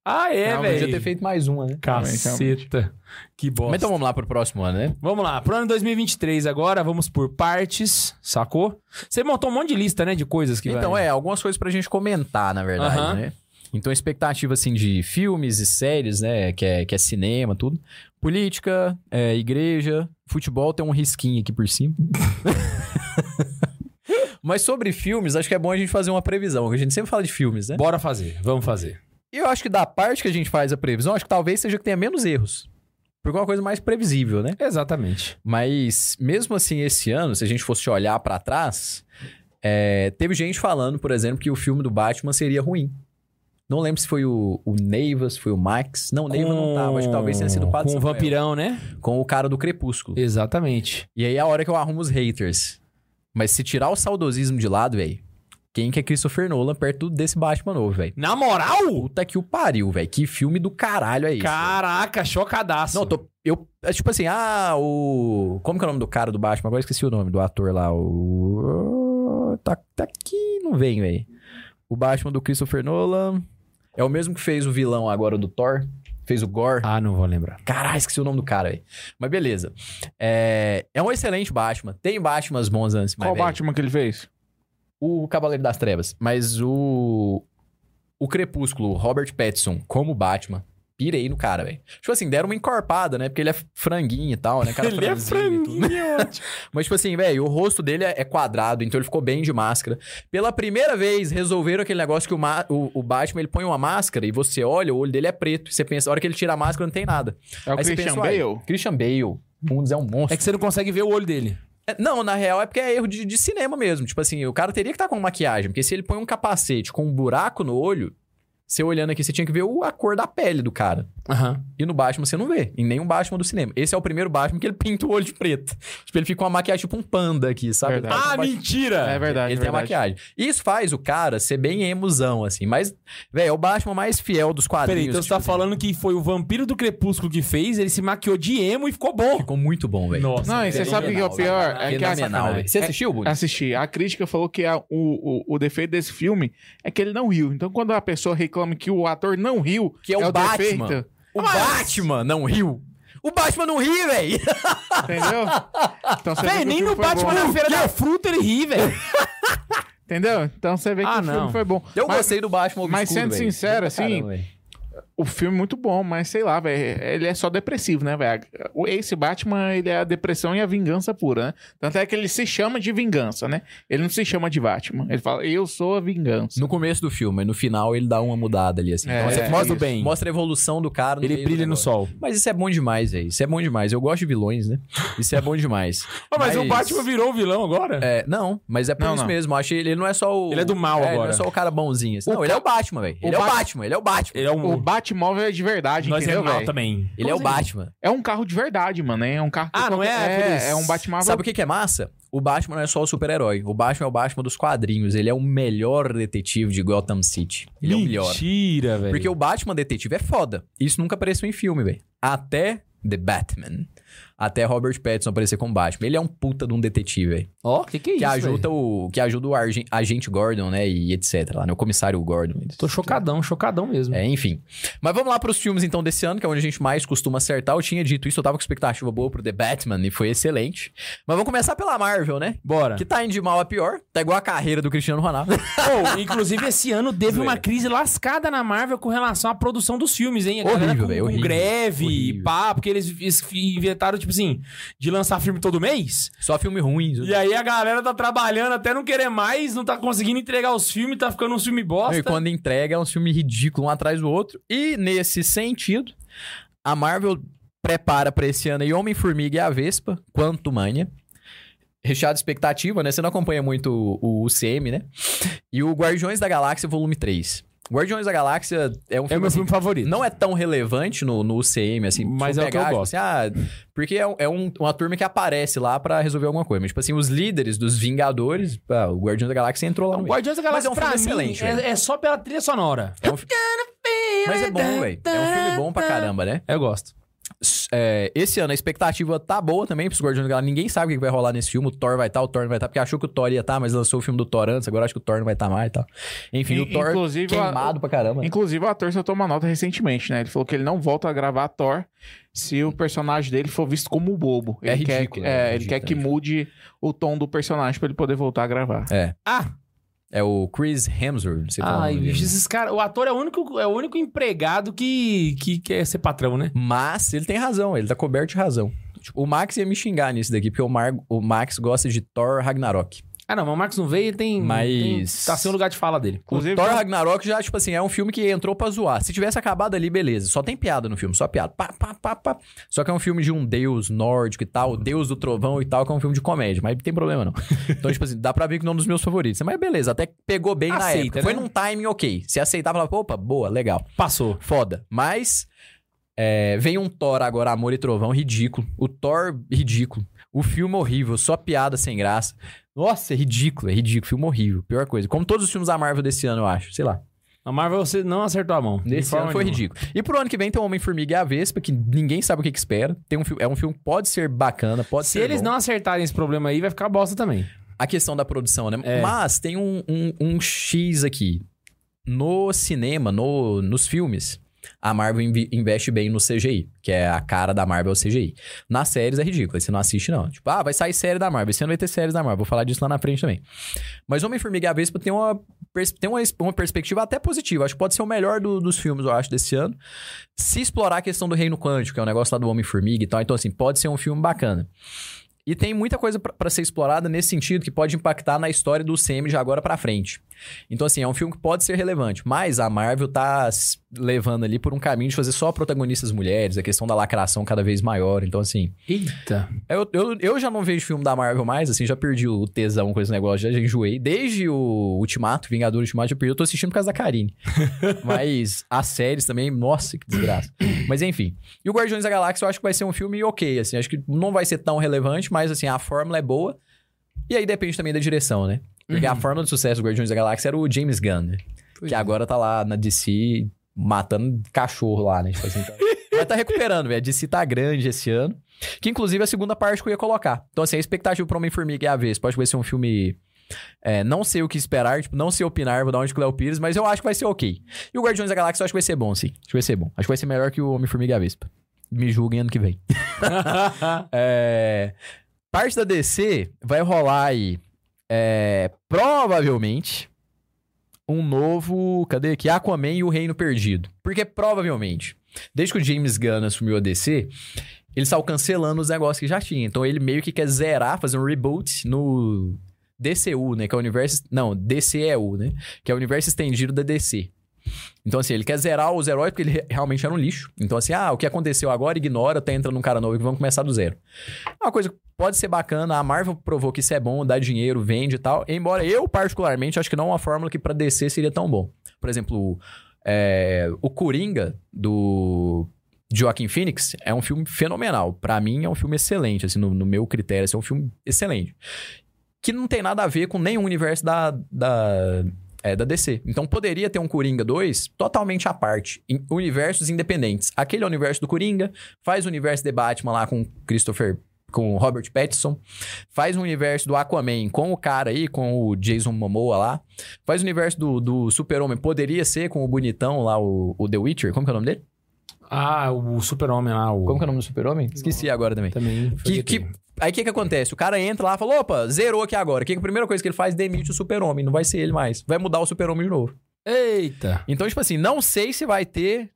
Ah, é, Não, Podia velho. ter feito mais uma, né? Caceta. Que bosta. Mas então vamos lá pro próximo ano, né? Vamos lá, pro ano 2023 agora, vamos por partes, sacou? Você montou um monte de lista, né, de coisas que então, vai... é, algumas coisas pra gente comentar, na verdade, Aham. né? Então, expectativa, assim, de filmes e séries, né? Que é, que é cinema, tudo. Política, é, igreja, futebol tem um risquinho aqui por cima. Mas sobre filmes, acho que é bom a gente fazer uma previsão. porque A gente sempre fala de filmes, né? Bora fazer, vamos fazer. E eu acho que da parte que a gente faz a previsão, acho que talvez seja que tenha menos erros. Porque é uma coisa mais previsível, né? Exatamente. Mas, mesmo assim, esse ano, se a gente fosse olhar pra trás, é, teve gente falando, por exemplo, que o filme do Batman seria ruim. Não lembro se foi o, o Neiva, se foi o Max. Não, o Neiva não tava. Acho que talvez tenha sido o Padre Com o vampirão, né? Com o cara do Crepúsculo. Exatamente. E aí é a hora que eu arrumo os haters. Mas se tirar o saudosismo de lado, velho, quem que é Christopher Nolan perto desse Batman novo, velho? Na moral? Puta que o pariu, velho. Que filme do caralho é esse? velho? Caraca, chocadaço. Não, eu tô. Eu, é tipo assim, ah, o. Como que é o nome do cara do Batman? Agora eu esqueci o nome do ator lá. O. Tá, tá aqui, não vem, velho. O Batman do Christopher Nolan. É o mesmo que fez o vilão agora do Thor. Fez o Gore. Ah, não vou lembrar. Caralho, esqueci o nome do cara, velho. Mas beleza. É, é um excelente Batman. Tem Batmans bons antes, mas. Qual Batman que ele fez? O Cavaleiro das Trevas. Mas o. O Crepúsculo, Robert Pattinson, como Batman. Pirei no cara, velho. Tipo assim, deram uma encorpada, né? Porque ele é franguinho e tal, né? Cara Ele é e franguinho, ótimo. Mas, tipo assim, velho, o rosto dele é é quadrado, então ele ficou bem de máscara. Pela primeira vez, resolveram aquele negócio que o, o, o Batman ele põe uma máscara e você olha, o olho dele é preto. E você pensa, a hora que ele tira a máscara, não tem nada. É o Aí Christian pensa, Bale? Christian Bale. Mundos é um monstro. É que você não consegue ver o olho dele. É, Não, na real é porque é erro de, de cinema mesmo. Tipo assim, o cara teria que estar com maquiagem. Porque se ele põe um capacete com um buraco no olho, você olhando aqui, você tinha que ver o- a cor da pele do cara. Aham. E no Batman você não vê. Em nenhum Batman do cinema. Esse é o primeiro Batman que ele pinta o olho de preto. Tipo, ele fica com uma maquiagem tipo um panda aqui, sabe? Verdade. Tá com Ah, uma- mentira! É verdade, Ele é tem a verdade. maquiagem. Isso faz o cara ser bem emusão, assim. Mas, velho, é o Batman mais fiel dos quadrinhos. Peraí, então você tipo tá assim. falando que foi o Vampiro do Crepúsculo que fez, ele se maquiou de emo e ficou bom. Ficou muito bom, velho. Nossa. Não, e você sabe o que é o pior? É que a, Fenomenal, velho. Você assistiu, Budi? Assisti. A crítica falou que a- o, o, o defeito desse filme é que ele não riu. Então, quando a pessoa reclama que o ator não riu, Que é o Batman. defeito, O Batman não riu. O Batman não ri, velho. entendeu? Então, você vê Véi, que o nem filme no Batman bom. na Feira da Fruta ele ri, velho. Entendeu? Então você vê que Ah, o filme não. foi bom. Eu Mas- gostei do Batman obscuro, mas sendo velho. sincero, assim, caramba. O filme é muito bom, mas sei lá, velho. Ele é só depressivo, né, velho? O- Esse Batman, ele é a depressão e a vingança pura, né? Tanto é que ele se chama de vingança, né? Ele não se chama de Batman. Ele fala, eu sou a vingança. No começo do filme, no final ele dá uma mudada ali, assim. É, Então, você é mostra, bem. mostra a evolução do cara. no Ele brilha no sol. Mas isso é bom demais, velho. Isso é bom demais. Eu gosto de vilões, né? Isso é bom demais. Ô, mas, o Batman virou o vilão agora? É, não, mas é por Não, isso não. mesmo. Eu Achei ele não é só o. Ele é do mal Ele não agora. é só o cara bonzinho. assim. O Não, ele é ca- o Batman, velho. Ele é o Bat- Batman, ele é o Batman. Ele é um... O Batmóvel é de verdade, Nós é entendeu, mal velho? também. Ele é o Como assim? Batman. É um carro de verdade, mano. É um carro. que Ah, não é É, é um Batmóvel. Sabe o que, que é massa? O Batman não é só o super-herói. O Batman é o Batman dos quadrinhos. Ele é o melhor detetive de Gotham City. Ele é o melhor. Mentira, velho. Porque o Batman detetive é foda. Isso nunca apareceu em filme, velho. Até The Batman. Até Robert Pattinson aparecer como Batman. Ele é um puta de um detetive, velho. Ó, que que é Que isso, ajuda o que ajuda o argen- agente Gordon, né, e etc lá, né, o comissário Gordon. Tô chocadão, chocadão mesmo. É, enfim. Mas vamos lá pros filmes então desse ano, que é onde a gente mais costuma acertar. Eu tinha dito isso, eu tava com expectativa boa pro The Batman e foi excelente. Mas vamos começar pela Marvel, né? Bora. Que tá indo de mal a pior. Tá igual a carreira do Cristiano Ronaldo. Pô, inclusive, esse ano teve uma crise lascada na Marvel com relação à produção dos filmes, hein? A Horrível, galera com, velho, com horrível. greve Horrível. pá, porque eles, inventaram, tipo assim, de lançar filme todo mês. Só filme ruim. E aí a galera tá trabalhando até não querer mais, não tá conseguindo entregar os filmes, tá ficando um filme bosta. E quando entrega é um filme ridículo um atrás do outro. E nesse sentido, a Marvel prepara pra esse ano aí Homem-Formiga e a Vespa, Quanto Mania. Recheado de expectativa, né? Você não acompanha muito o, o UCM, né? E o Guardiões da Galáxia Volume 3. Guardiões da Galáxia é um É o filme, meu assim, filme favorito. não é tão relevante no, no UCM, assim. Mas for é o que eu pegar, tipo gosto. assim, ah, porque é, um- é um- uma turma que aparece lá pra resolver alguma coisa. Mas, tipo assim, os líderes dos Vingadores, ah, o Guardiões da Galáxia entrou lá no O. Guardiões da Mas Galáxia, é um filme mim, excelente, é, é só pela trilha sonora. É um fi- Mas é bom, velho. É um filme bom pra caramba, né? Eu gosto. É, esse ano a expectativa tá boa também pros Guardiões da Galáxia. Ninguém sabe o que vai rolar nesse filme. O Thor vai estar, o Thor não vai estar. Porque achou que o Thor ia estar, mas lançou o filme do Thor antes. Agora acho que o Thor não vai estar mais e tal. Enfim, In- o Thor inclusive, queimado a- pra caramba. né? Inclusive, o ator soltou uma nota recentemente, né? Ele falou que ele não volta a gravar Thor se o personagem dele for visto como bobo. É Ele quer, ridículo, que- é é, ele ridículo, quer que é mude o tom do personagem pra ele poder voltar a gravar. É. Ah, É o Chris Hemsworth. Ai, bicho, esses caras. O ator é o único, é o único empregado que, que quer ser patrão, né? Mas ele tem razão, ele tá coberto de razão. Tipo, o Max ia me xingar nisso daqui, porque o, Mar- o Max gosta de Thor Ragnarok. Ah, não, mas o Marcos não veio, ele tem. Mas- tem- tá sem o lugar de fala dele. Inclusive, o Thor tem- Ragnarok já, tipo assim, é um filme que entrou pra zoar. Se tivesse acabado ali, beleza. Só tem piada no filme, só piada. Pá, pá, pá, pá. Só que é um filme de um deus nórdico e tal, o deus do trovão e tal, que é um filme de comédia. Mas não tem problema, não. Então, tipo assim, dá pra ver que não é um dos meus favoritos. Mas beleza, até que pegou bem na Aceita, época. Foi né? num timing ok. Se aceitava, falava, opa, boa, legal. Passou. Foda. Mas é, vem um Thor agora, Amor e Trovão, ridículo. O Thor, ridículo. O filme horrível, só piada sem graça. Nossa, é ridículo, é ridículo. Filme horrível, pior coisa. Como todos os filmes da Marvel desse ano, eu acho. Sei lá. A Marvel você não acertou a mão. Nesse ano foi nenhuma. ridículo. E pro ano que vem tem o Homem-Formiga e a Vespa, que ninguém sabe o que, que espera. Tem um, fi- é um filme que pode ser bacana, pode Se ser eles bom. não acertarem esse problema aí, vai ficar bosta também. A questão da produção, né? É. Mas tem um, um, um X aqui. No cinema, no, nos filmes, a Marvel investe bem no CGI, que é a cara da Marvel é CGI. Nas séries é ridículo, você não assiste não. Tipo, ah, vai sair série da Marvel, esse ano vai ter séries da Marvel, vou falar disso lá na frente também. Mas Homem-Formiga e a Vespa tem uma, tem uma, uma perspectiva até positiva, acho que pode ser o melhor do- dos filmes, eu acho, desse ano. Se explorar a questão do reino quântico, que é o negócio lá do Homem-Formiga e tal, então assim, pode ser um filme bacana. E tem muita coisa pra ser explorada nesse sentido que pode impactar na história do CM de agora pra frente. Então, assim, é um filme que pode ser relevante, mas a Marvel tá levando ali por um caminho de fazer só protagonistas mulheres, a questão da lacração cada vez maior. Então, assim, Eita. eu, eu, eu já não vejo filme da Marvel mais, assim, já perdi o tesão com esse negócio, já, já enjoei. Desde o Ultimato, Vingador Ultimato, eu perdi, eu tô assistindo por causa da Karine. Mas as séries também, nossa, que desgraça. Mas enfim. E o Guardiões da Galáxia eu acho que vai ser um filme ok, assim, acho que não vai ser tão relevante, mas assim, a fórmula é boa. E aí depende também da direção, né? Porque a fórmula de sucesso do Guardiões da Galáxia era o James Gunn, né? Pois que é. agora tá lá na DC matando cachorro lá, né? Tipo assim, então... Mas tá recuperando, velho. A DC tá grande esse ano. Que inclusive é a segunda parte que eu ia colocar. Então, assim, a expectativa pro Homem-Formiga e a vez. Pode ser um filme. é, não sei o que esperar, tipo, não sei opinar, vou dar onde com o Léo Pires, mas eu acho que vai ser ok. E o Guardiões da Galáxia eu acho que vai ser bom, sim. Acho que vai ser bom. Acho que vai ser melhor que o Homem-Formiga e a Vespa. Me julguem ano que vem. É, parte da DC vai rolar aí. é, provavelmente. Um novo. Cadê aqui? Aquaman e o Reino Perdido. Porque provavelmente, desde que o James Gunn assumiu a DC, ele saiu cancelando os negócios que já tinha. Então ele meio que quer zerar, fazer um reboot no DCU, né? Que é o universo. Não, DCEU, né? Que é o universo estendido da DC. Então, assim, ele quer zerar os heróis porque ele re- realmente era um lixo. Então, assim, ah, o que aconteceu agora, ignora, tá entrando um cara novo e vamos começar do zero. É uma coisa que pode ser bacana, a Marvel provou que isso é bom, dá dinheiro, vende e tal. Embora eu, particularmente, acho que não é uma fórmula que pra DC seria tão bom. Por exemplo, é, o Coringa, do Joaquin Phoenix, é um filme fenomenal. Pra mim, é um filme excelente, assim, no, no meu critério, assim, é um filme excelente. Que não tem nada a ver com nenhum universo da, da, é, da DC. Então poderia ter um Coringa 2 totalmente à parte, em universos independentes. Aquele é o universo do Coringa, faz o universo de Batman lá com Christopher com o Robert Pattinson, faz o universo do Aquaman com o cara aí, com o Jason Momoa lá, faz o universo do, do Super-Homem, poderia ser com o bonitão lá, o, o The Witcher, como que é o nome dele? Ah, o super-homem lá, o... Como que é o nome do Super-Homem? Esqueci agora também. Também. Que, que, aí o que que acontece? O cara entra lá e fala, opa, zerou aqui agora. O que, que a primeira coisa que ele faz? Demite o super-homem. Não vai ser ele mais. Vai mudar o super-homem de novo. Eita! Então, tipo assim, não sei se vai ter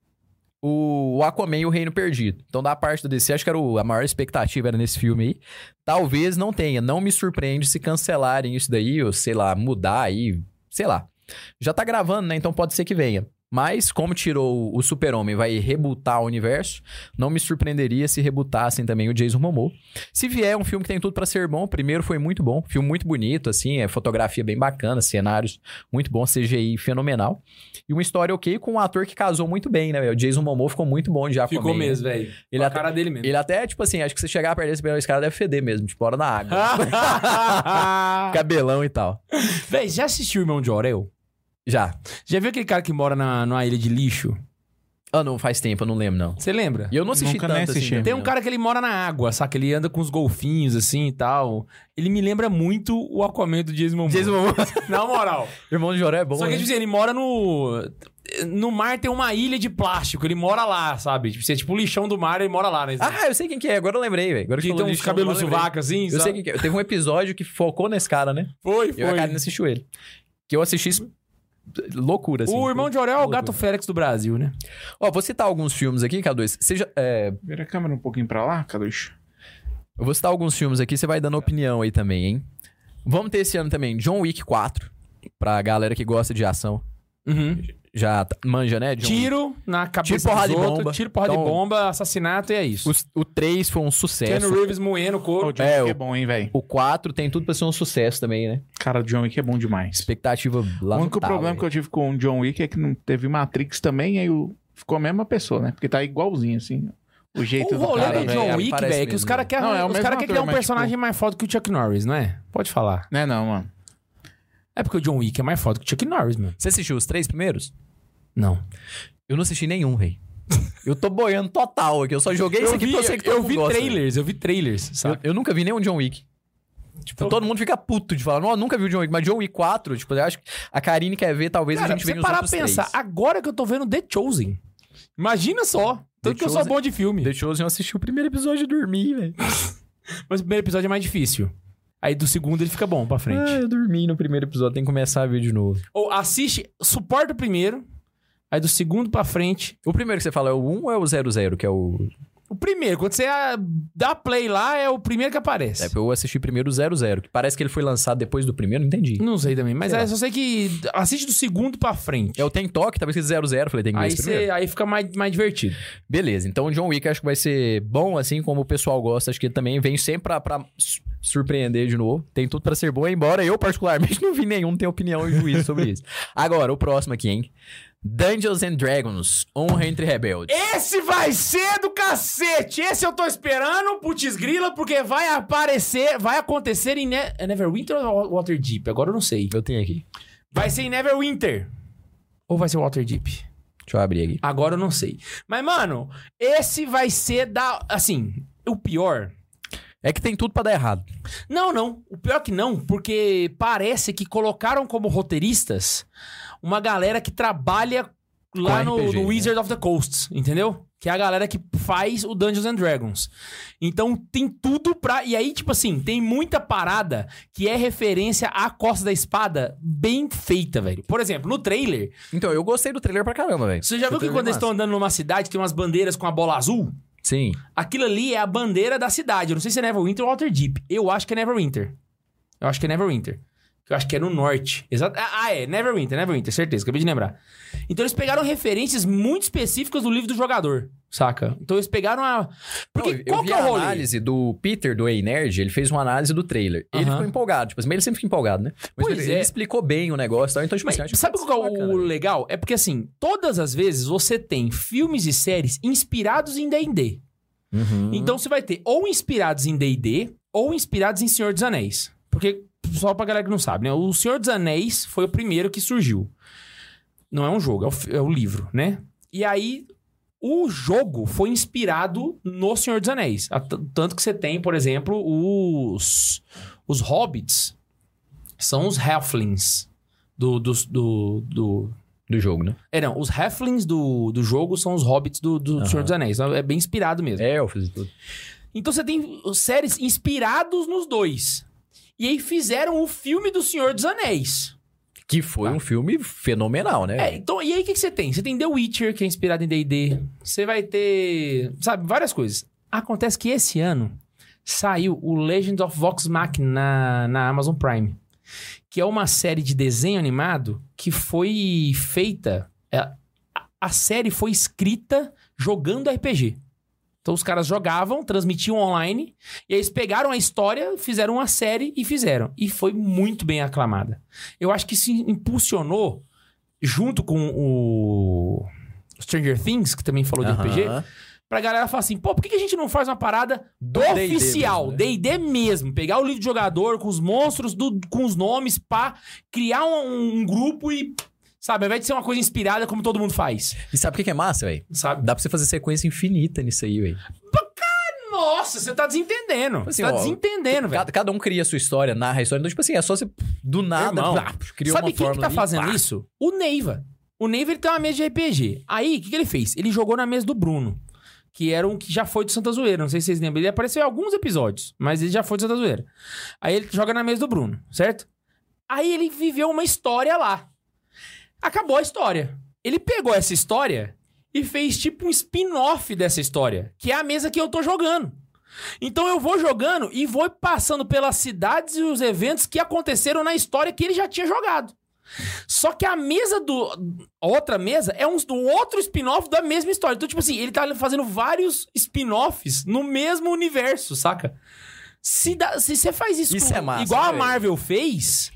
o Aquaman e o Reino Perdido. Então, da parte do DC, acho que era o- a maior expectativa era nesse filme aí. Talvez não tenha. Não me surpreende se cancelarem isso daí, ou sei lá, mudar aí, sei lá. Já tá gravando, né? Então pode ser que venha. Mas, como tirou o Super-Homem, vai rebutar o universo, não me surpreenderia se rebutassem também o Jason Momoa. Se vier um filme que tem tudo pra ser bom, o primeiro foi muito bom, filme muito bonito, assim, é fotografia bem bacana, cenários muito bom, CGI fenomenal. E uma história ok com um ator que casou muito bem, né? velho? O Jason Momoa ficou muito bom de Aquaman. Ficou mesmo, velho. Ele a até- cara dele mesmo. Ele até, tipo assim, acho que você chegar perto desse esse cara deve feder mesmo, tipo, hora na água. Cabelão e tal. Véi, já assistiu o Irmão de Orel? Já. Já viu aquele cara que mora na, numa ilha de lixo? Ah, não faz tempo, eu não lembro, não. Você lembra? E eu não assisti Nunca tanto nem assim. assisti. também, Tem um cara que ele mora na água, saca? Ele anda com os golfinhos assim e tal. Ele me lembra muito o Aquaman do Jason Momoa. Jason Momoa. Na moral. Irmão de Joré é bom, Só que, né? tipo assim, ele mora no... No mar tem uma ilha de plástico. Ele mora lá, sabe? Tipo, você é tipo o lixão do mar, ele mora lá, né? Ah, eu sei quem que é, agora eu lembrei, velho. Agora que tem uns cabelos eu sovaco assim, Eu sabe? sei quem que é. Teve um episódio que focou nesse cara, né? Foi, Eu e a foi. Karine assistiu ele. Que eu assisti loucura, assim. o Irmão de Orel é o Loucura. gato Félix do Brasil, né? Ó, vou citar alguns filmes aqui, K2. Seja, é, Vira a câmera um pouquinho pra lá, Caducho. eu vou citar alguns filmes aqui, você vai dando opinião aí também, hein? Vamos ter esse ano também John Wick 4, pra galera que gosta de ação. Uhum. Já tá- manja, né? John Wick? Tiro na cabeça Tiro, porrada dos e outros, bomba. Tiro, porrada Então- de bomba, assassinato e é isso. O, o 3 foi um sucesso. Keanu Reeves moendo o O couro. John É, o- é bom, hein, velho? O 4 tem tudo pra ser um sucesso também, né? Cara, o John Wick é bom demais. Expectativa lá o único problema que eu tive com o John Wick é que não teve Matrix também, aí o- ficou a mesma pessoa, né? Porque tá igualzinho, assim, o jeito O do rolê cara, do velho. John é, Wick, velho, é que os caras né? querem é cara quer criar um mas, personagem mais foda que o Chuck Norris, não é? Pode falar. Não é não, mano. É porque o John Wick é mais foda que o Chuck Norris, mano. Você assistiu os três primeiros? Não. Eu não assisti nenhum, velho. eu tô boiando total aqui. Eu só joguei isso Eu aqui vi, pra você que eu mundo vi gosta, trailers, eu vi trailers, sabe? Eu, eu nunca vi nenhum John Wick. Tipo, todo mundo fica puto de falar, não, nunca vi o John Wick, mas John Wick 4, tipo, eu acho que a Karine quer ver, talvez Cara, a gente venha os parar outros pensar, três. agora que eu tô vendo The Chosen. Imagina só. Tanto The que eu sou bom de filme. The Chosen eu assisti o primeiro episódio e dormi, velho. Mas o primeiro episódio é mais difícil. Aí do segundo ele fica bom pra frente. Ah, eu dormi no primeiro episódio, tem que começar a ver de novo. Ou assiste, suporta o primeiro. Aí do segundo pra frente. O primeiro que você fala é o 1 ou é o 00, que é o... O primeiro, quando você ah, dá play lá, é o primeiro que aparece. É, eu assisti primeiro o 00, que parece que ele foi lançado depois do primeiro, não entendi. Não sei também, mas Sei é, lá. só sei que assiste do segundo pra frente. É o Tem Toque, talvez que 00, falei, tem que Aí, primeiro. você, aí fica mais, mais divertido. Beleza, então o John Wick acho que vai ser bom, assim como o pessoal gosta. Acho que ele também vem sempre pra, pra su- surpreender de novo. Tem tudo pra ser bom, embora eu, particularmente, não vi nenhum ter opinião e juízo sobre isso. Agora, o próximo aqui, hein? Dungeons and Dragons, Honra entre Rebeldes. Esse vai ser do cacete! Esse eu tô esperando, putz grila, porque vai aparecer, vai acontecer em ne é Neverwinter ou Waterdeep? Agora eu não sei. Eu tenho aqui. Vai ser em Neverwinter. Ou vai ser Waterdeep? Deixa eu abrir aqui. Agora eu não sei. Mas, mano, esse vai ser da. Assim, o pior. É que tem tudo pra dar errado. Não, não. O pior que não, porque parece que colocaram como roteiristas uma galera que trabalha lá no, RPG, no né? Wizard of the Coast, entendeu? Que é a galera que faz o Dungeons and Dragons. Então tem tudo pra. E aí, tipo assim, tem muita parada que é referência à Costa da Espada bem feita, velho. Por exemplo, no trailer, Então, eu gostei do trailer pra caramba, velho. você já viu que Trailer quando eles estão andando numa cidade tem umas bandeiras com a bola azul? Sim. Aquilo ali é a bandeira da cidade. Eu não sei se é Neverwinter ou Waterdeep. Eu acho que é Neverwinter. Eu acho que é Neverwinter. Eu acho que é no norte. Exato. Ah, ah, é. Neverwinter, Neverwinter, certeza. Acabei de lembrar. Então eles pegaram referências muito específicas do livro do jogador, saca? Então eles pegaram a. Porque Não, eu qual vi que é o a rolê? análise do Peter, do Ei Nerd, ele fez uma análise do trailer. Ele Aham. ficou empolgado, tipo assim, ele sempre fica empolgado, né? Mas Pois ele, é. ele explicou bem o negócio e tal, então, tipo Mas assim, eu acho que sabe pode qual que é o bacana, velho. legal? É porque assim, todas as vezes você tem filmes e séries inspirados em D&D. Uhum. Então você vai ter ou inspirados em D&D ou inspirados em Senhor dos Anéis. Porque, só pra galera que não sabe, né? O Senhor dos Anéis foi o primeiro que surgiu. Não é um jogo, é o, é o livro, né? E aí, o jogo foi inspirado no Senhor dos Anéis. Tanto que você tem, por exemplo, os, os hobbits. São os halflings do, dos- do, do, Do jogo, né? É, não. Os halflings do, do jogo são os hobbits do, do Aham. Senhor dos Anéis. Então, É bem inspirado mesmo. É, eu fiz tudo. Então você tem séries inspirados nos dois. E aí fizeram o filme do Senhor dos Anéis. Que foi um filme fenomenal, né? É, então, e aí o que, que você tem? Você tem The Witcher, que é inspirado em D&D. Você vai ter, sabe, várias coisas. Acontece que esse ano saiu o Legend of Vox Machina na, na Amazon Prime. Que é uma série de desenho animado que foi feita... é, a série foi escrita jogando RPG. Então os caras jogavam, transmitiam online, e aí eles pegaram a história, fizeram uma série e fizeram. E foi muito bem aclamada. Eu acho que isso impulsionou, junto com o Stranger Things, que também falou de Aham. RPG, pra galera falar assim, pô, por que a gente não faz uma parada Do D&D oficial, mesmo, né? D&D mesmo, pegar o livro de jogador com os monstros, do- com os nomes, pá, criar um, um grupo e, sabe, ao invés de ser uma coisa inspirada como todo mundo faz, E sabe o que que é massa, velho? sabe? Dá pra você fazer sequência infinita nisso aí, velho. Nossa, você tá desentendendo. Assim, você tá ó, desentendendo, velho. Cada, cada um cria a sua história, narra a história. Então, tipo assim, é só você, do nada, Irmão, blá, cria Sabe uma quem que tá ali, fazendo pá. isso? O Neiva. O Neiva, ele tem uma mesa de RPG. Aí, o que, que ele fez? Ele jogou na mesa do Bruno. Que era um que já foi do Santa Zoeira. Não sei se vocês lembram. Ele apareceu em alguns episódios, mas ele já foi do Santa Zoeira. Aí ele joga na mesa do Bruno, certo? Aí ele viveu uma história lá. Acabou a história. Ele pegou essa história e fez tipo um spin-off dessa história, que é a mesa que eu tô jogando. Então eu vou jogando e vou passando pelas cidades e os eventos que aconteceram na história que ele já tinha jogado. Só que a mesa do. A outra mesa é um do outro spin-off da mesma história. Então, tipo assim, ele tá fazendo vários spin-offs no mesmo universo, saca? Se dá- se você faz isso, Isso com- é massa, igual a. Marvel fez,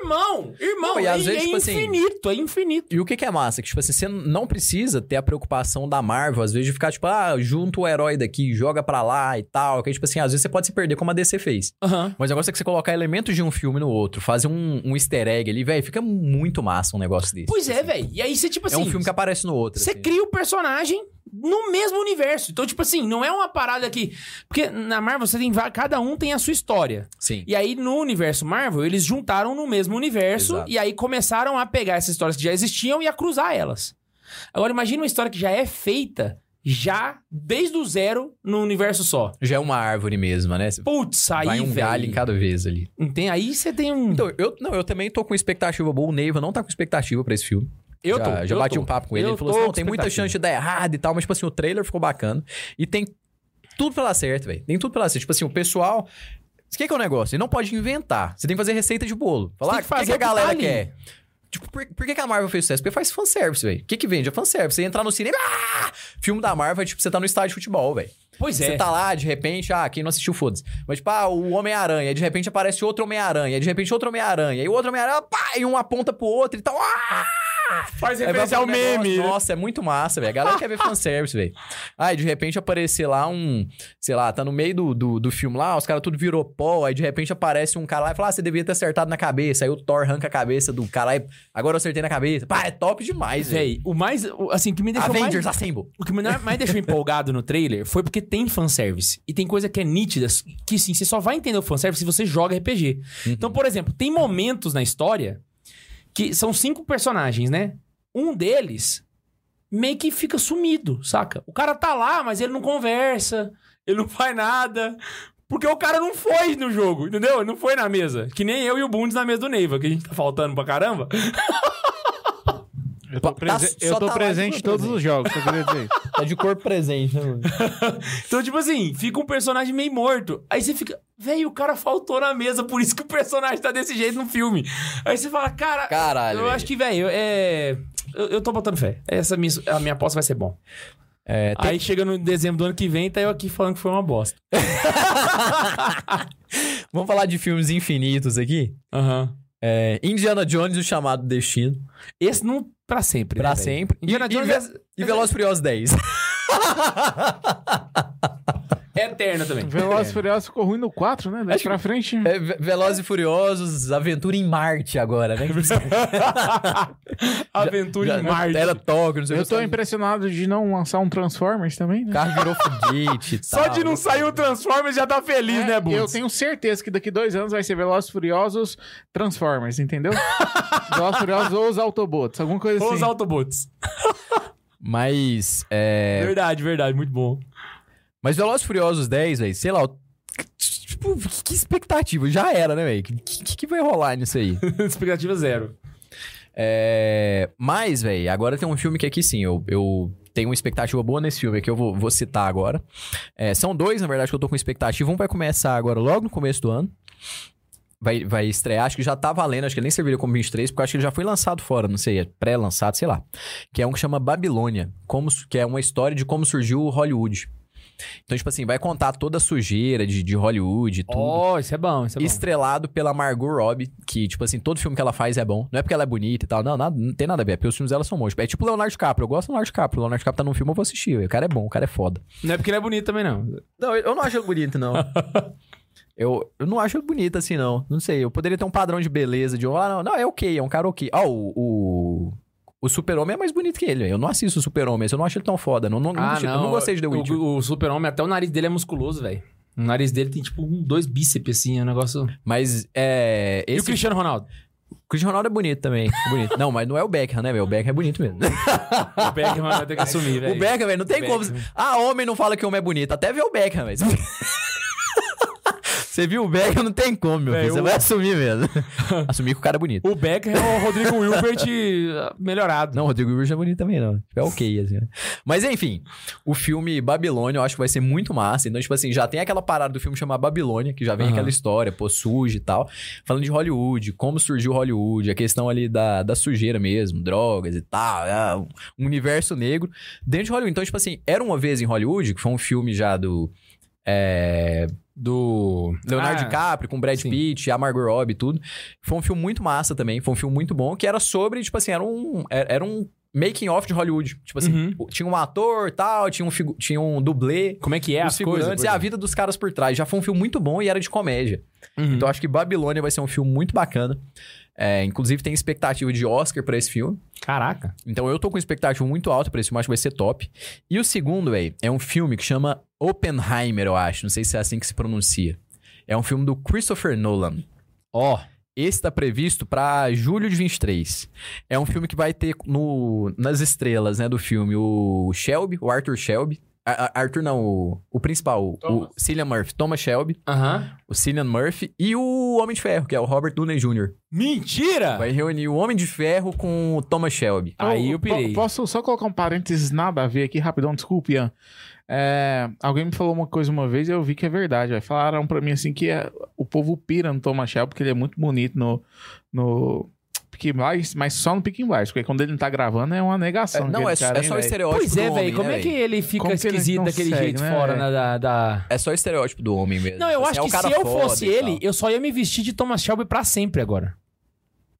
irmão, irmão, Não, e às é, vezes, é tipo assim, infinito, é infinito. E o que que é massa? Que, tipo assim, você não precisa ter a preocupação da Marvel, às vezes, de ficar, tipo, ah, junta o herói daqui, joga pra lá e tal. Que, tipo assim, às vezes você pode se perder, como a DC fez. Aham. Mas o negócio é que você colocar elementos de um filme no outro, fazer um, um easter egg ali, velho, fica muito massa um negócio desse. Pois é, velho. E aí você, tipo É assim. um filme que aparece no outro. Você assim. cria o personagem no mesmo universo. Então, tipo assim, não é uma parada que. Porque na Marvel você tem. Cada um tem a sua história. Sim. E aí, no universo Marvel, eles juntaram no mesmo universo Exato. e aí começaram a pegar essas histórias que já existiam e a cruzar elas. Agora, imagina uma história que já é feita já desde o zero no universo só. Já é uma árvore mesmo, né? Putz, aí, Vai um velho. galho em cada vez ali. Tem, aí você tem um. Então, eu, não, eu também tô com expectativa boa. O Neiva não tá com expectativa pra esse filme. Eu já, tô. já eu bati tô. um papo com ele. Eu ele falou assim: não, tem muita chance de dar errado e tal, mas, tipo assim, o trailer ficou bacana. E tem tudo pra dar certo, velho. Tem tudo pra dar certo. Tipo assim, o pessoal. O que, que é o negócio? Ele não pode inventar. Você tem que fazer receita de bolo. Falar, o que que, que a o que tá galera quer? Tipo, por, por que, que a Marvel fez sucesso? Porque faz fanservice, velho. O que, que vende? É fanservice. Você entrar no cinema. Ah! Filme da Marvel é tipo, você tá no estádio de futebol, velho. Pois é. Você tá lá, de repente, ah, quem não assistiu, foda-se. Mas, tipo, ah, o Homem-Aranha, aí de repente aparece outro Homem-Aranha, aí de repente outro Homem-Aranha, e o outro Homem-Aranha, pá, e um aponta pro outro e tal. Ah! Faz referência ao meme. Nossa, é muito massa, velho. A galera quer ver fanservice, velho. Aí, de repente, aparecer lá um... Sei lá, tá no meio do, do, do filme lá, os caras tudo virou pó, aí de repente aparece um cara lá e fala, ah, você devia ter acertado na cabeça. Aí o Thor arranca a cabeça do cara, aí, agora eu acertei na cabeça. Pá, é top demais, velho. O mais. o- Assim, o que me deixou mais... Avengers Assemble. O que me mais deixou empolgado no trailer foi porque tem fanservice. E tem coisa que é nítida, que sim, você só vai entender o fanservice se você joga RPG. Então, por exemplo, tem momentos na história que são cinco personagens, né? Um deles meio que fica sumido, saca? O cara tá lá, mas ele não conversa, ele não faz nada. Porque o cara não foi no jogo, entendeu? Ele não foi na mesa. Que nem eu e o Bundes na mesa do Neiva, que a gente tá faltando pra caramba. Eu tô, Tá- eu tô tá presente em todos presente. os jogos, eu queria dizer. Tá de corpo presente, né, mano? Então, tipo assim, fica um personagem meio morto. Aí você fica, velho, o cara faltou na mesa, por isso que o personagem tá desse jeito no filme. Aí você fala, cara, Caralho, eu acho que, velho, é. Eu, eu tô botando fé. Essa minha, a minha aposta vai ser bom. É, tem- Aí chega no dezembro do ano que vem, tá eu aqui falando que foi uma bosta. Vamos falar de filmes infinitos aqui? Aham. É, Indiana Jones e o Chamado Destino. Esse não pra sempre. Pra né, sempre. Indiana E- Jones e, é, Ve- e Velozes Furiosos 10. é eterna também. Velozes e Furiosos ficou ruim no 4, né? Acho pra frente. É, Ve- Velozes e Furiosos, Aventura em Marte agora, né? Aventura Já- em Marte. Era Tóquio, não sei o Eu tô sabe? impressionado de não lançar um Transformers também, O né? carro virou foguete e Só tal. de não sair o Transformers já tá feliz, É, né, Bundes? eu tenho certeza que daqui dois anos vai ser Velozes e Furiosos Transformers, entendeu? Velozes e Furiosos ou os Autobots, alguma coisa Ou assim. os Autobots. Mas, é... Verdade, verdade, muito bom. Mas Velozes e Furiosos 10, velho, sei lá... Tipo, que, expectativa? Já era, né, velho? O que, que, que vai rolar nisso aí? Expectativa zero. É... Mas, velho, agora tem um filme que aqui sim, eu, eu tenho uma expectativa boa nesse filme que eu vou, vou citar agora. É, são dois, na verdade, que eu tô com expectativa. Um vai começar agora logo no começo do ano. Vai, vai estrear, acho que já tá valendo, acho que ele nem serviria como 23, porque eu acho que ele já foi lançado fora, não sei, é pré-lançado, sei lá. Que é um que chama Babilônia, como, que é uma história de como surgiu o Hollywood. Então, tipo assim, vai contar toda a sujeira de, de Hollywood e tudo. Oh, isso é bom, isso é bom. Estrelado pela Margot Robbie, que, tipo assim, todo filme que ela faz é bom. Não é porque ela é bonita e tal, não, nada, não tem nada a ver, é porque os filmes dela são bons. É tipo o Leonardo DiCaprio, eu gosto do Leonardo DiCaprio. O Leonardo DiCaprio tá num filme, eu vou assistir. O cara é bom, o cara é foda. Não é porque ele é bonito também, não. Não, eu não acho ele bonito, não. eu, eu não acho ele bonito assim, não. Não sei, eu poderia ter um padrão de beleza, de, ah, não, não, é ok, é um cara ok. Ó, o... o... O Super-Homem é mais bonito que ele. Eu não assisto o Super-Homem, eu não acho ele tão foda. Não, não, não, gostei- eu não gostei de The Witcher. o, o super-homem, até o nariz dele é musculoso, velho. O nariz dele tem, tipo, um, dois bíceps, assim, é um negócio... Mas, é... E o Esse... Cristiano Ronaldo? O Cristiano Ronaldo é bonito também. é bonito. Não, mas não é o Beckham, né, velho? O Beckham é bonito mesmo. O Beckham vai ter que assumir, velho. O Beckham, velho, não tem como. Ah, homem não fala que homem é bonito. Até ver o Beckham, velho. Você viu o Beckham, não tem como, meu Véi, filho. Você o- vai assumir mesmo. assumir que o cara é bonito. O Beckham é o Rodrigo Wilbert uh, melhorado. Não, o Rodrigo Wilbur é bonito também, não. É ok, assim. né? Mas enfim, o filme Babilônia eu acho que vai ser muito massa. Então, tipo assim, já tem aquela parada do filme chamar Babilônia, que já vem Aham. aquela história, pô, suja e tal. Falando de Hollywood, como surgiu Hollywood, a questão ali da, da sujeira mesmo, drogas e tal, é, um universo negro dentro de Hollywood. Então, tipo assim, Era Uma Vez em Hollywood, que foi um filme já do... é, do Leonardo Ah, DiCaprio com Brad sim. Pitt, a Margot Robbie e tudo. Foi um filme muito massa também, foi um filme muito bom, que era sobre, tipo assim, era um, era um making off de Hollywood. Tipo assim, Uhum. tinha um ator tal, tinha um, figu- tinha um dublê, Como é que é as coisas? figurantes e a vida dos caras por trás. Já foi um filme muito bom e era de comédia. Uhum. Então acho que Babilônia vai ser um filme muito bacana. É, inclusive tem expectativa de Oscar pra esse filme. Caraca. Então eu tô com expectativa muito alta pra esse filme, acho que vai ser top. E o segundo, velho, é um filme que chama Oppenheimer, eu acho. Não sei se é assim que se pronuncia. É um filme do Christopher Nolan. Ó. Esse tá previsto pra julho de 23. É um filme que vai ter no, nas estrelas, né, do filme o Shelby, o Arthur Shelby. Arthur não, o, o principal, o- o Thomas. Cillian Murphy. Thomas Shelby, o Cillian Murphy e o Homem de Ferro, que é o Robert Downey Jr. Mentira! Vai reunir o Homem de Ferro com o Thomas Shelby. Aí eu pirei. Posso só colocar um parênteses nada a ver aqui, rapidão, desculpe, Ian. É, alguém me falou uma coisa uma vez e eu vi que é verdade. véio. Falaram pra mim assim que é- o povo pira no Thomas Shelby porque ele é muito bonito no, no Peaky Blinders, mas só no Peaky Blinders, porque quando ele não tá gravando é uma negação. É, não, é, cara, é só o estereótipo Pois é, do homem, velho. Como né, é que ele fica Como que ele esquisito daquele consegue, jeito né, fora né, da, da- É só o estereótipo do homem mesmo. Não, eu Assim, acho é o que se eu fosse ele, eu só ia me vestir de Thomas Shelby pra sempre agora.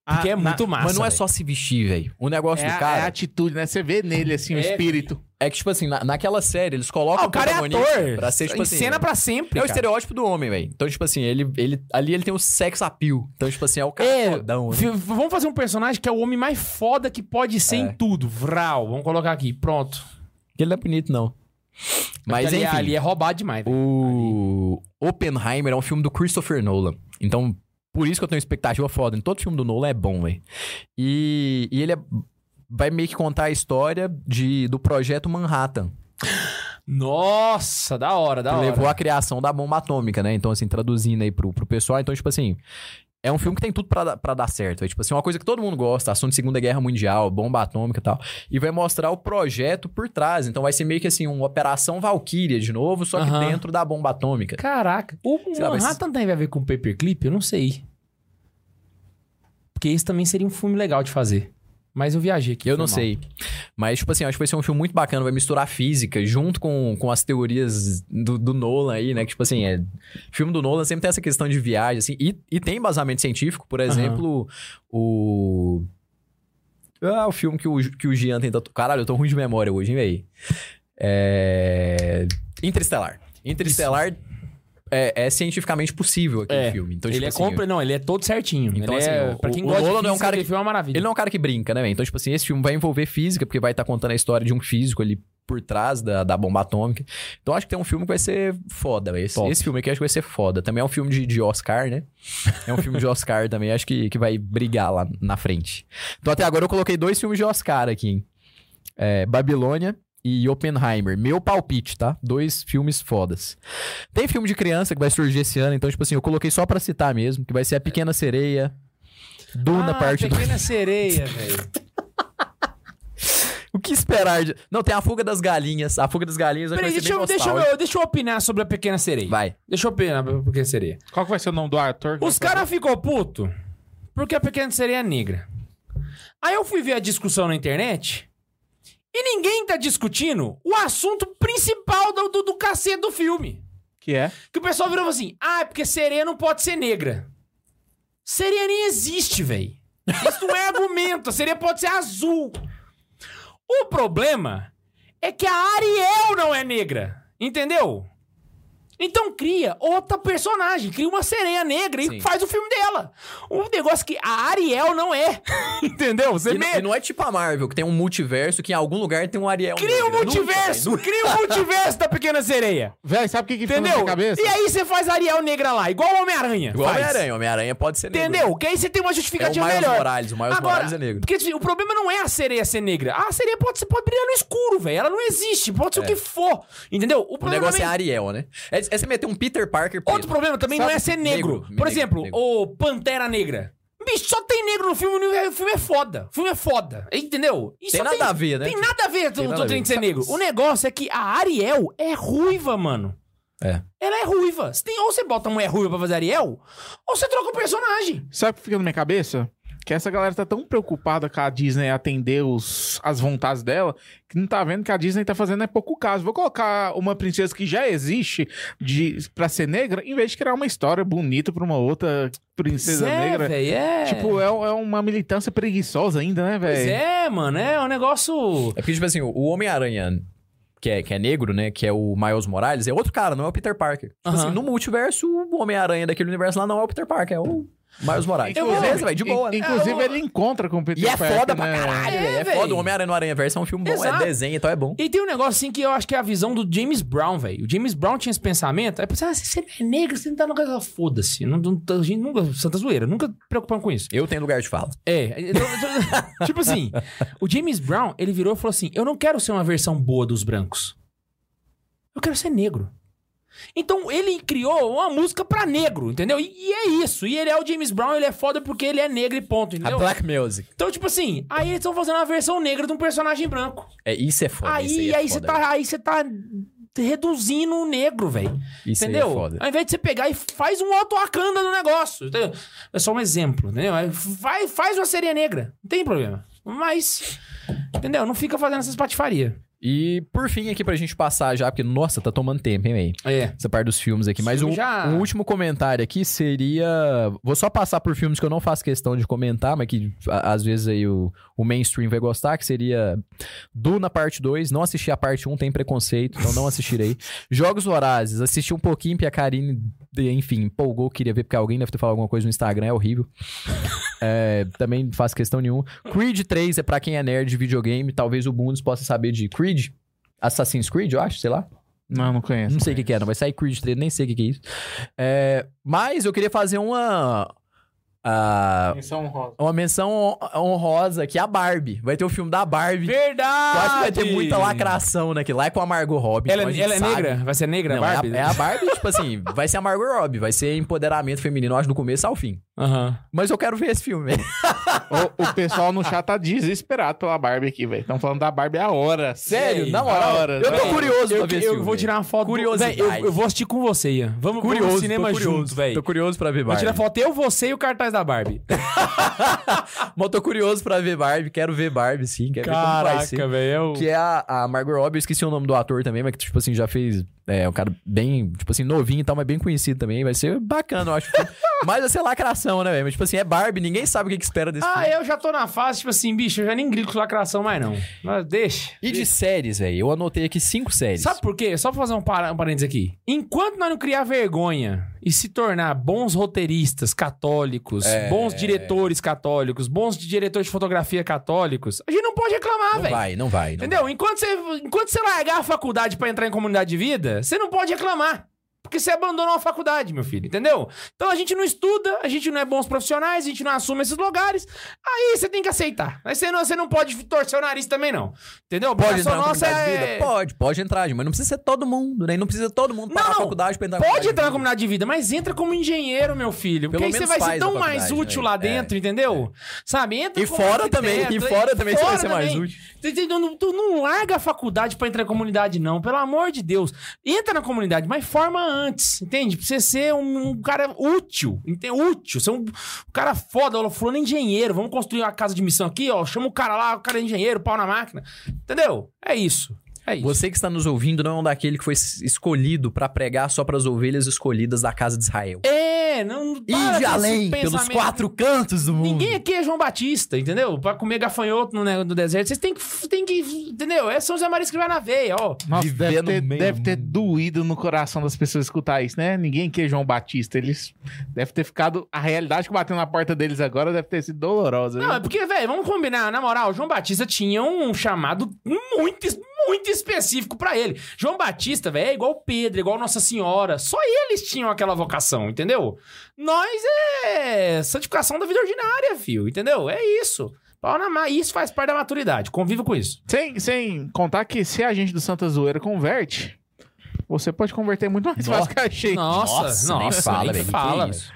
Porque Ah, é na- muito massa. Mas não é só se vestir, velho. O negócio É, do a- cara é a atitude, né? Você vê nele, assim, o É, espírito. É que, tipo assim, na- naquela série, eles colocam Ah, o cara é ator. Pra ser, tipo assim... cena pra sempre. É o cara. estereótipo do homem, velho. Então, tipo assim, ele, ele, ali ele tem o sex appeal. Então, tipo assim, é o cara É, fodão. né? vamos fazer um personagem que é o homem mais foda que pode ser É. em tudo. Vral. Vamos colocar aqui. Pronto. Ele não é bonito, não. Mas, Porque ali, enfim. ali é roubado demais. velho. O Oppenheimer é um filme do Christopher Nolan. Então, por isso que eu tenho expectativa foda. Em todo filme do Nolan é bom, velho. E, e ele é vai meio que contar a história de, do projeto Manhattan. Nossa, da hora, da que hora. levou à criação da bomba atômica, né? Então, assim, traduzindo aí pro, pro pessoal. Então, tipo assim, é um filme que tem tudo pra, dar- certo. É, tipo assim, uma coisa que todo mundo gosta, assunto de Segunda Guerra Mundial, bomba atômica e tal. E vai mostrar o projeto por trás. Então, vai ser meio que assim, uma Operação Valkyria de novo, só que dentro da bomba atômica. Caraca. O Sei lá, mas- Manhattan tem a ver com paperclip? Eu não sei. Porque esse também seria um filme legal de fazer. Mas eu viajei aqui. Eu não mal. sei. Mas, tipo assim, acho que vai ser um filme muito bacana. Vai misturar física junto com, com as teorias do, do Nolan aí, né? Que, tipo assim, é... filme do Nolan sempre tem essa questão de viagem, assim. E, e tem embasamento científico. Por exemplo, o... Ah, o filme que o, que o Gian tenta... Caralho, eu tô ruim de memória hoje, hein, véi? É... Interestelar. Interestelar é, é cientificamente possível aquele É, filme. Então, ele tipo é assim, compre... Não, ele é todo certinho. Então, ele assim, é... o- pra quem o gosta Nolan de não é um física, cara aquele filme é uma maravilha. Ele não é um cara que brinca, né? Então, tipo assim, esse filme vai envolver física, porque vai estar contando a história de um físico ali por trás da, da bomba atômica. Então, acho que tem um filme que vai ser foda. Esse, Top. esse filme aqui acho que vai ser foda. Também é um filme de, de Oscar, né? É um filme de Oscar também, acho que, que vai brigar lá na frente. Então, até agora eu coloquei dois filmes de Oscar aqui, hein? É, Babilônia e Oppenheimer. Meu palpite, tá? Dois filmes fodas. Tem filme de criança que vai surgir esse ano, então, tipo assim, eu coloquei só pra citar mesmo, que vai ser A Pequena Sereia, Duna, ah, parte 2. Pequena Sereia, velho. O que esperar de... Não, tem a fuga das galinhas. A fuga das galinhas Peraí, vai ser deixa bem eu, deixa, eu, deixa eu opinar sobre a Pequena Sereia. Vai. Deixa eu opinar sobre a Pequena Sereia. Qual que vai ser o nome do ator? Os caras ficou puto porque a Pequena Sereia é negra. Aí eu fui ver a discussão na internet e ninguém tá discutindo o assunto principal do, do, do cacete do filme. Que é? Que o pessoal virou assim: ah, é porque sereia não pode ser negra. Sereia nem existe, velho. Isso não é argumento. A sereia pode ser azul. O problema é que a Ariel não é negra. Entendeu? Então cria outra personagem, cria uma sereia negra Sim. e faz o filme dela. Um negócio que a Ariel não é. Entendeu? Você E, não- me- e não é tipo a Marvel, que tem um multiverso que em algum lugar tem um Ariel. Cria o negro. multiverso! Nunca, Cria o multiverso da Pequena Sereia. Véi, sabe o que que Entendeu? cabeça? E aí você faz a Ariel negra lá, igual o Homem-Aranha. Igual. Homem-Aranha. Homem-Aranha pode ser negro. Entendeu? Que aí você tem uma É o justificativa Miles melhor. Morales. O Miles Agora, Morales é negro. Porque assim, o problema não é a sereia ser negra. A sereia pode, ser, pode brilhar no escuro, velho. Ela não existe. Pode ser o É. que for. Entendeu? O, O problema negócio é também- Ariel, né? É, é você meter um Peter Parker preto. Outro problema também Sabe? não é ser negro. Negro, Por negro, exemplo, negro. o Pantera Negra. Bicho, só tem negro no filme, o filme é foda. O filme é foda. Entendeu? E Tem nada a ver, né? Tem nada a ver Tem o a ver. de ser negro. O negócio é que a Ariel é ruiva, mano. É. Ela é ruiva. Você tem, ou você bota uma mulher ruiva pra fazer Ariel, ou você troca o personagem. Sabe o que fica na minha cabeça? Que essa galera tá tão preocupada com a Disney atender os, as vontades dela, que não tá vendo que a Disney tá fazendo é pouco caso. Vou colocar uma princesa que já existe de, pra ser negra, em vez de criar uma história bonita pra uma outra princesa é, negra. velho, é. Tipo, é, é uma militância preguiçosa ainda, né, Pois velho? é, mano, é um negócio. É porque, tipo assim, o Homem-Aranha, que é, que é negro, né? Que é o Miles Morales, é outro cara, não é o Peter Parker. Tipo Aham. assim, no multiverso, o Homem-Aranha daquele universo lá não é o Peter Parker, é o Miles Morales. Inclusive- Beleza, velho, de boa. né? Inclusive, É, ele encontra com o Peter E é Parker, foda pra né? caralho, É, velho. É, foda. O Homem-Aranha no Aranha Verso é um filme bom, Exato. é desenho, então é bom. E tem um negócio assim que eu acho que é a visão do James Brown, velho. O James Brown tinha esse pensamento. Aí pensava, ah, você é negro, você não tá no lugar. Foda-se. Não, não, a gente nunca. Santa zoeira, nunca preocupando com isso. Eu tenho lugar de fala. É. então- tipo assim, o James Brown, ele virou e falou assim: Eu não quero ser uma versão boa dos brancos. Eu quero ser negro. Então ele criou uma música pra negro, entendeu? E, e é isso. E ele é o James Brown, ele é foda porque ele é negro e ponto, A entendeu? Black Music. Então, tipo assim, aí eles estão fazendo uma versão negra de um personagem branco. É, isso é foda. isso Aí, é aí você foda, tá, aí você tá reduzindo o negro, velho. Isso aí Entendeu? é foda. Ao invés de você pegar e faz um Otto Wakanda no negócio. Entendeu? É só um exemplo, entendeu? Aí Vai, faz uma sereia negra. Não tem problema. Mas, entendeu? Não fica fazendo essas patifarias. E por fim, aqui pra gente passar já, porque, nossa, tá tomando tempo, hein, véi? É. Essa parte dos filmes aqui. Mas filmes já- um último comentário aqui seria. Vou só passar por filmes que eu não faço questão de comentar, mas que a- às vezes aí o, o mainstream vai gostar, que seria Duna Parte 2. Não assisti a parte 1, tem preconceito, então não assistirei. Jogos Vorazes, assisti um pouquinho, porque a Karine, enfim, empolgou, queria ver, porque alguém deve ter falado alguma coisa no Instagram, é horrível. É, também não faço questão nenhuma. Creed 3 é pra quem é nerd de videogame, talvez o Bundes possa saber de Creed. Assassin's Creed, eu acho, sei lá. Não, não conheço. Não sei o que, que é, não. Vai sair Creed 3, nem sei o que, que é isso. É, mas eu queria fazer uma. Menção honrosa. uma menção hon- honrosa que é a Barbie. Vai ter o filme da Barbie. Verdade! Eu acho que vai ter muita lacração naquilo. Lá é com a Margot Robbie. Ela, então a gente ela é negra? Vai ser negra, Não, Barbie? É, a, é a Barbie, tipo assim, vai ser a Margot Robbie, vai ser empoderamento feminino, eu acho, do começo ao fim. Aham. Mas eu quero ver esse filme. O, o pessoal no chat tá desesperado pela Barbie aqui, velho. Estão falando da Barbie há horas. Sério, na moral. hora, eu tô véi. curioso Eu, pra ver esse eu filme. vou tirar uma foto. Curiosidade. Véi, eu, eu vou assistir com você, Ian. Vamos, curioso, no cinema curioso, junto, velho. Tô curioso pra ver Vou Barbie. tirar foto eu, você e o cartaz da Barbie. Mas eu tô curioso pra ver Barbie, quero ver Barbie, sim, quero ver como vai ser. Caraca, velho. Que é a, a Margot Robbie, eu esqueci o nome do ator também, mas que, tipo assim, já fez. É, um cara bem, tipo assim, novinho e tal, mas bem conhecido também. Vai ser bacana, eu acho. mas vai ser lacração, né, velho? Mas, tipo assim, é Barbie, ninguém sabe o que, que espera desse Ah, filme. eu já tô na fase, tipo assim, bicho, eu já nem grito com lacração mais não. Mas deixa. E de séries, velho? Eu anotei aqui cinco séries. Sabe por quê? Só pra fazer um, par um parênteses aqui. Enquanto nós não criar vergonha e se tornar bons roteiristas católicos, É. bons diretores católicos, bons diretores de fotografia católicos, a gente não pode reclamar, Não velho. vai, não vai. não Entendeu? Enquanto você, enquanto você largar a faculdade pra entrar em comunidade de vida, você não pode reclamar. Porque você abandonou a faculdade, meu filho, entendeu? Então a gente não estuda, a gente não é bons profissionais, a gente não assume esses lugares. Aí você tem que aceitar. Aí você não, você não pode torcer o nariz também, não. Entendeu? Pode entrar na nossa comunidade de é... vida? Pode, pode entrar, mas não precisa ser todo mundo, né? Não precisa todo mundo parar Não, a faculdade pra entrar Pode comunidade entrar na de comunidade de vida, mas entra como engenheiro, meu filho. Porque Pelo aí você vai ser tão mais faculdade, útil né? lá dentro, entendeu? Sabe? Entra E fora também, e fora também você vai fora ser mais também. útil. Tu, tu- não larga a faculdade pra entrar em comunidade, não. Pelo amor de Deus. Entra na comunidade, mas forma antes, entende? Pra você ser um, um cara útil. Entende? Útil. Ser um, um cara foda. Ó, Fulano engenheiro. Vamos construir uma casa de missão aqui, ó. Chama o cara lá, o cara é engenheiro, pau na máquina. Entendeu? É isso. É isso. Você que está nos ouvindo não é um daquele que foi es- escolhido pra pregar só pras ovelhas escolhidas da casa de Israel. É, não. para Ide esse além, pelos quatro cantos do mundo. Ninguém aqui é João Batista, entendeu? Pra comer gafanhoto no, no deserto, vocês têm que, têm que. Entendeu? É São José Maria que vai na veia, ó. Nossa, deve ter, deve ter doído no coração das pessoas escutar isso, né? Ninguém que é João Batista. Eles deve ter ficado. A realidade que bateu na porta deles agora deve ter sido dolorosa. Não, viu? é porque, velho, vamos combinar. Na moral, João Batista tinha um chamado muito, muito específico pra ele. João Batista, velho, é igual Pedro, igual Nossa Senhora. Só eles tinham aquela vocação, entendeu? Nós é santificação da vida ordinária, fio, entendeu? É isso. Isso faz parte da maturidade. Conviva com isso. Sem, sem contar que se a gente do Santa Zoeira converte, você pode converter muito mais fácil que a gente. Nossa, nossa, nem fala, nem fala, isso.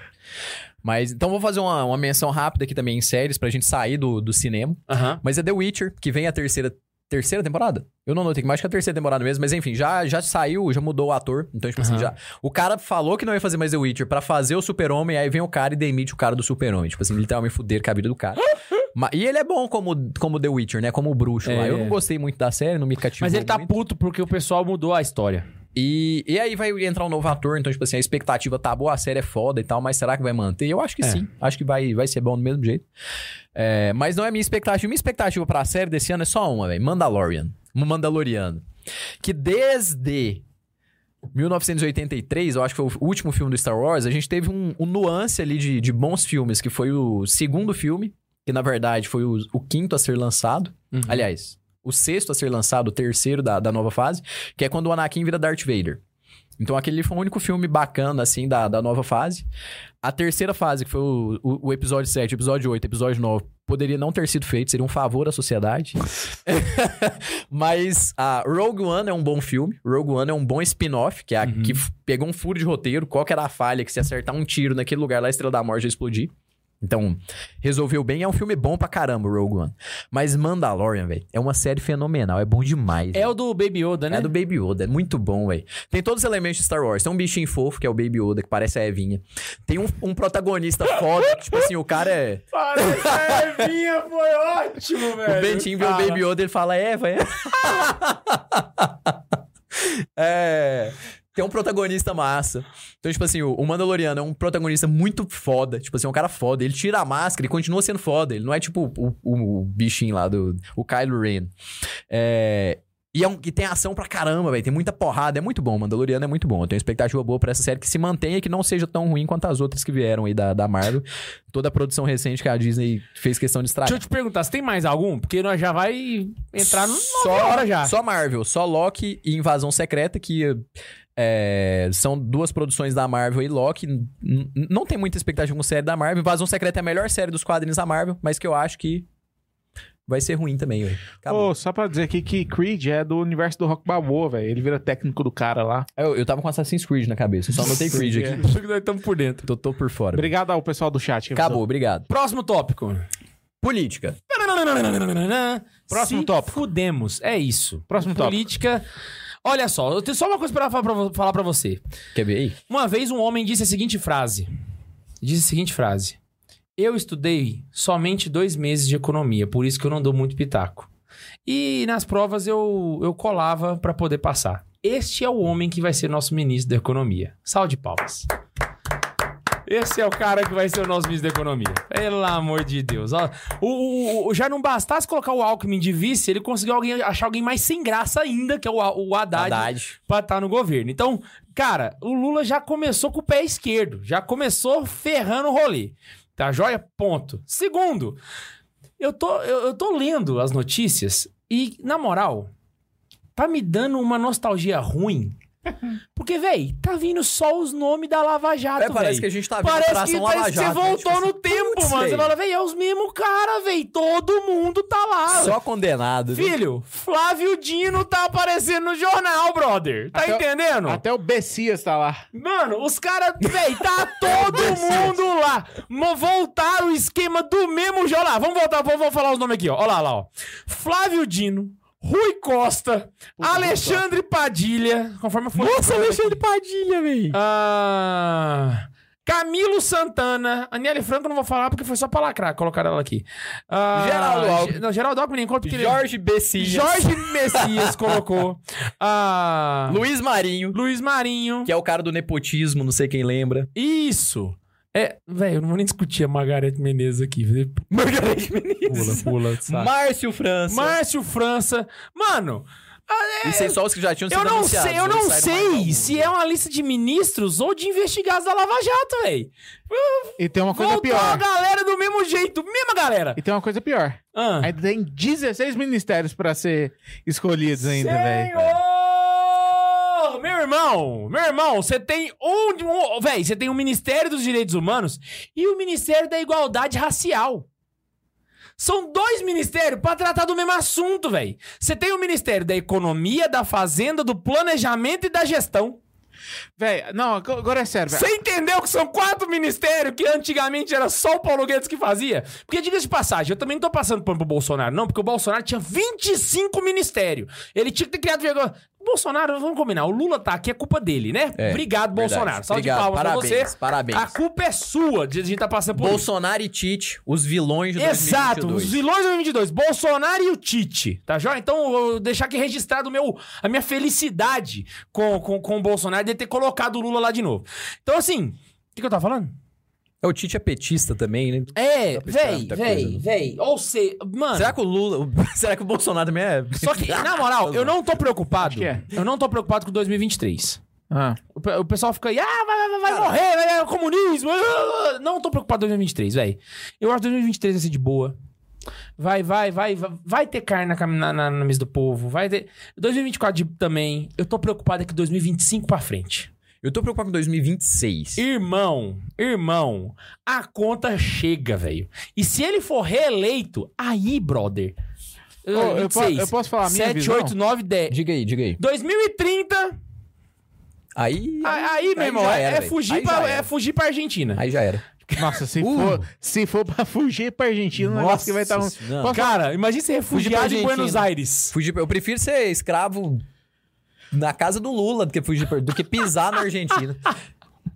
Mas então vou fazer uma, uma menção rápida aqui também em séries pra gente sair do, do cinema. Mas é The Witcher, que vem a terceira. Terceira temporada? Eu não notei, mas acho que é a terceira temporada mesmo. Mas enfim, já, já saiu, já mudou o ator. Então, tipo assim, Aham. já. O cara falou que não ia fazer mais The Witcher pra fazer o Super-Homem, aí vem o cara e demite o cara do Super-Homem. Tipo assim, literalmente fuder com a vida do cara. Ma- e ele é bom como, como The Witcher, né? Como o bruxo lá. É. Eu não gostei muito da série, não me cativou. Mas ele tá muito. puto porque o pessoal mudou a história. E, e aí vai entrar um novo ator, então, tipo assim, a expectativa tá boa, a série é foda e tal, mas será que vai manter? Eu acho que É. sim. Acho que vai, vai ser bom do mesmo jeito. É, mas não é minha expectativa. Minha expectativa pra série desse ano é só uma, velho. Mandalorian. Um Mandaloriano. Que desde 1983, eu acho que foi o último filme do Star Wars, a gente teve um, um nuance ali de, de bons filmes, que foi o segundo filme, que na verdade foi o, o quinto a ser lançado. Uhum. Aliás, o sexto a ser lançado, o terceiro da, da nova fase, que é quando o Anakin vira Darth Vader. Então aquele foi o único filme bacana, assim, da, da nova fase. A terceira fase, que foi o, o, o episódio 7, episódio 8, episódio 9, poderia não ter sido feito, seria um favor à sociedade. Mas a Rogue One é um bom filme. Rogue One é um bom spin-off, que, é a, Uhum. que pegou um furo de roteiro. Qual que era a falha? Que se acertar um tiro naquele lugar lá, a Estrela da Morte ia explodir. Então, resolveu bem. É um filme bom pra caramba, Rogue One. Mas Mandalorian, velho, é uma série fenomenal. É bom demais. É velho. o do Baby Yoda, né? É do Baby Yoda, é muito bom, velho. Tem todos os elementos de Star Wars. Tem um bichinho fofo, que é o Baby Yoda, que parece a Evinha. Tem um, um protagonista foda, que, tipo assim, o cara é. Parece a Evinha, foi ótimo, velho. O Bentinho vê o. Baby Yoda, ele fala, Eva, é. é. Tem um protagonista massa. Então, tipo assim, o Mandaloriano é um protagonista muito foda. Tipo assim, é um cara foda. Ele tira a máscara e continua sendo foda. Ele não é tipo o, o- o bichinho lá do. O Kylo Ren. É. E, é um, e tem ação pra caramba, velho. Tem muita porrada. É muito bom. Mandaloriano é muito bom. Eu tenho expectativa boa pra essa série que se mantenha e que não seja tão ruim quanto as outras que vieram aí da, da Marvel. Toda a produção recente que a Disney fez questão de estragar. Deixa eu te perguntar, você tem mais algum? Porque nós já vai entrar no só, horas já. Só Marvel, só Loki e Invasão Secreta, que É, são duas produções da Marvel e Loki. Não tem muita expectativa com série da Marvel. Invasão Secreta é a melhor série dos quadrinhos da Marvel, mas que eu acho que vai ser ruim também, velho. Ô, só pra dizer aqui que Creed é do universo do Rock Balboa, velho. Ele vira técnico do cara lá. Eu, eu tava com Assassin's Creed na cabeça, só anotei Creed É. aqui. Acho que nós estamos por dentro. Tô, tô por fora. Obrigado ao pessoal do chat. Acabou, obrigado. Próximo tópico. Política. Próximo Se tópico. Fudemos. É isso. Próximo tópico. Política. Olha só, eu tenho só uma coisa pra falar pra vo- falar pra você. Quer ver aí? Uma vez um homem disse a seguinte frase. Disse a seguinte frase. Eu estudei somente dois meses de economia, por isso que eu não dou muito pitaco. E nas provas eu, eu colava pra poder passar. Este é o homem que vai ser nosso ministro da economia. Salve de palmas. Esse é o cara que vai ser o nosso ministro da economia. Pelo amor de Deus. Ó, o, o- o- já não bastasse colocar o Alckmin de vice, ele conseguiu alguém, achar alguém mais sem graça ainda, que é o, o Haddad Haddad. pra estar no governo. Então, cara, o Lula já começou com o pé esquerdo, já começou ferrando o rolê. Tá joia? Ponto. Segundo, eu tô, eu, eu tô lendo as notícias e, na moral, tá me dando uma nostalgia ruim. Porque, véi, tá vindo só os nomes da Lava Jato, É, parece véi. que a gente tá vendo Parece que, Operação parece Lava que você Jato, né? voltou Tipo no assim, tempo, mano. Você véi. fala, véi, é os mesmos cara, véi. Todo mundo tá lá. Só condenado. né? Filho, Flávio Dino tá aparecendo no jornal, brother. Tá Até o- entendendo? Até o Bessias tá lá. Mano, os caras, véi, tá todo mundo lá. Voltaram o esquema do mesmo jornal. Vamos voltar, vou, vou falar os nomes aqui, ó. Olha lá, lá, ó. Flávio Dino, Rui Costa, Alexandre Padilha. Conforme eu for. Nossa, Alexandre Padilha, velho. Ah, Camilo Santana. Aniele Franco não vou falar porque foi só pra lacrar colocar ela aqui. Ah, Geraldo Alckmin. Não, Geraldo Alckmin porque ele- Jorge Bessinha. Jorge Messias colocou. Ah, Luiz Marinho, Luiz Marinho. que é o cara do nepotismo, não sei quem lembra. Isso. É, velho, eu não vou nem discutir a Margarete Menezes aqui. Margarete Pula, Menezes. pula, sabe? Márcio França. Márcio França. Mano, Isso aí só os que já tinham sido eu não sei, eu não sei se é uma lista de ministros ou de investigados da Lava Jato, velho. E tem uma coisa Voltou a pior. galera do mesmo jeito, mesma galera. E tem uma coisa pior. Ah. Ainda tem 16 ministérios pra ser escolhidos ainda, velho. Meu irmão, meu irmão, você tem um, um velho, você tem o Ministério dos Direitos Humanos e o Ministério da Igualdade Racial. São dois ministérios pra tratar do mesmo assunto, velho. Você tem o Ministério da Economia, da Fazenda, do Planejamento e da Gestão. Velho, não, ag- agora é sério. Você entendeu que são quatro ministérios que antigamente era só o Paulo Guedes que fazia? Porque, diga de passagem, eu também não tô passando pano pro Bolsonaro, não, porque o Bolsonaro tinha 25 ministérios. Ele tinha que ter criado Bolsonaro, vamos combinar, o Lula tá aqui, é culpa dele, né? É, Obrigado, verdade. Bolsonaro. Salve de Obrigado, palmas pra parabéns, você. parabéns. A culpa é sua de a gente tá passando por isso. Bolsonaro e Tite, os vilões de Exato, 2022. os vilões de 2022, Bolsonaro e o Tite, tá joia? Então, eu vou deixar aqui registrado meu, a minha felicidade com, com, com o Bolsonaro de ter colocado o Lula lá de novo. Então, assim, o que, que eu tava falando? É, O Tite é petista também, né? É, véi, véi, né? véi. Ou seja, mano. Será que o Lula... Será que o Bolsonaro também é... Só que, na moral, eu não tô preocupado. É. Eu não tô preocupado com 2023. Ah. O, pe- o pessoal fica aí, ah, vai, vai, vai morrer, vai, é o comunismo. Não tô preocupado com 2023, velho. Eu acho que 2023 vai ser de boa. Vai, vai, vai, vai, vai ter carne na, na, na mesa do povo. Vai ter. 2024 de- também. Eu tô preocupado é que 2025 pra frente. Eu tô preocupado com 2026. Irmão, irmão, a conta chega, velho. E se ele for reeleito, aí, brother. Ô, eu po- eu posso falar a minha 7, visão? 8, 9, 10. Diga aí, diga aí. 2030, Aí... aí, aí, meu irmão, já é, era, é fugir Aí pra, é fugir pra Argentina. Aí já era. Nossa, se, Uh. for, se for pra fugir pra Argentina, o negócio que vai estar um. Nossa, não. Posso- Cara, imagina você Fugir refugiado em Buenos. Aires. Fugir, eu prefiro ser escravo na casa do Lula do que, fugir, do que pisar na Argentina.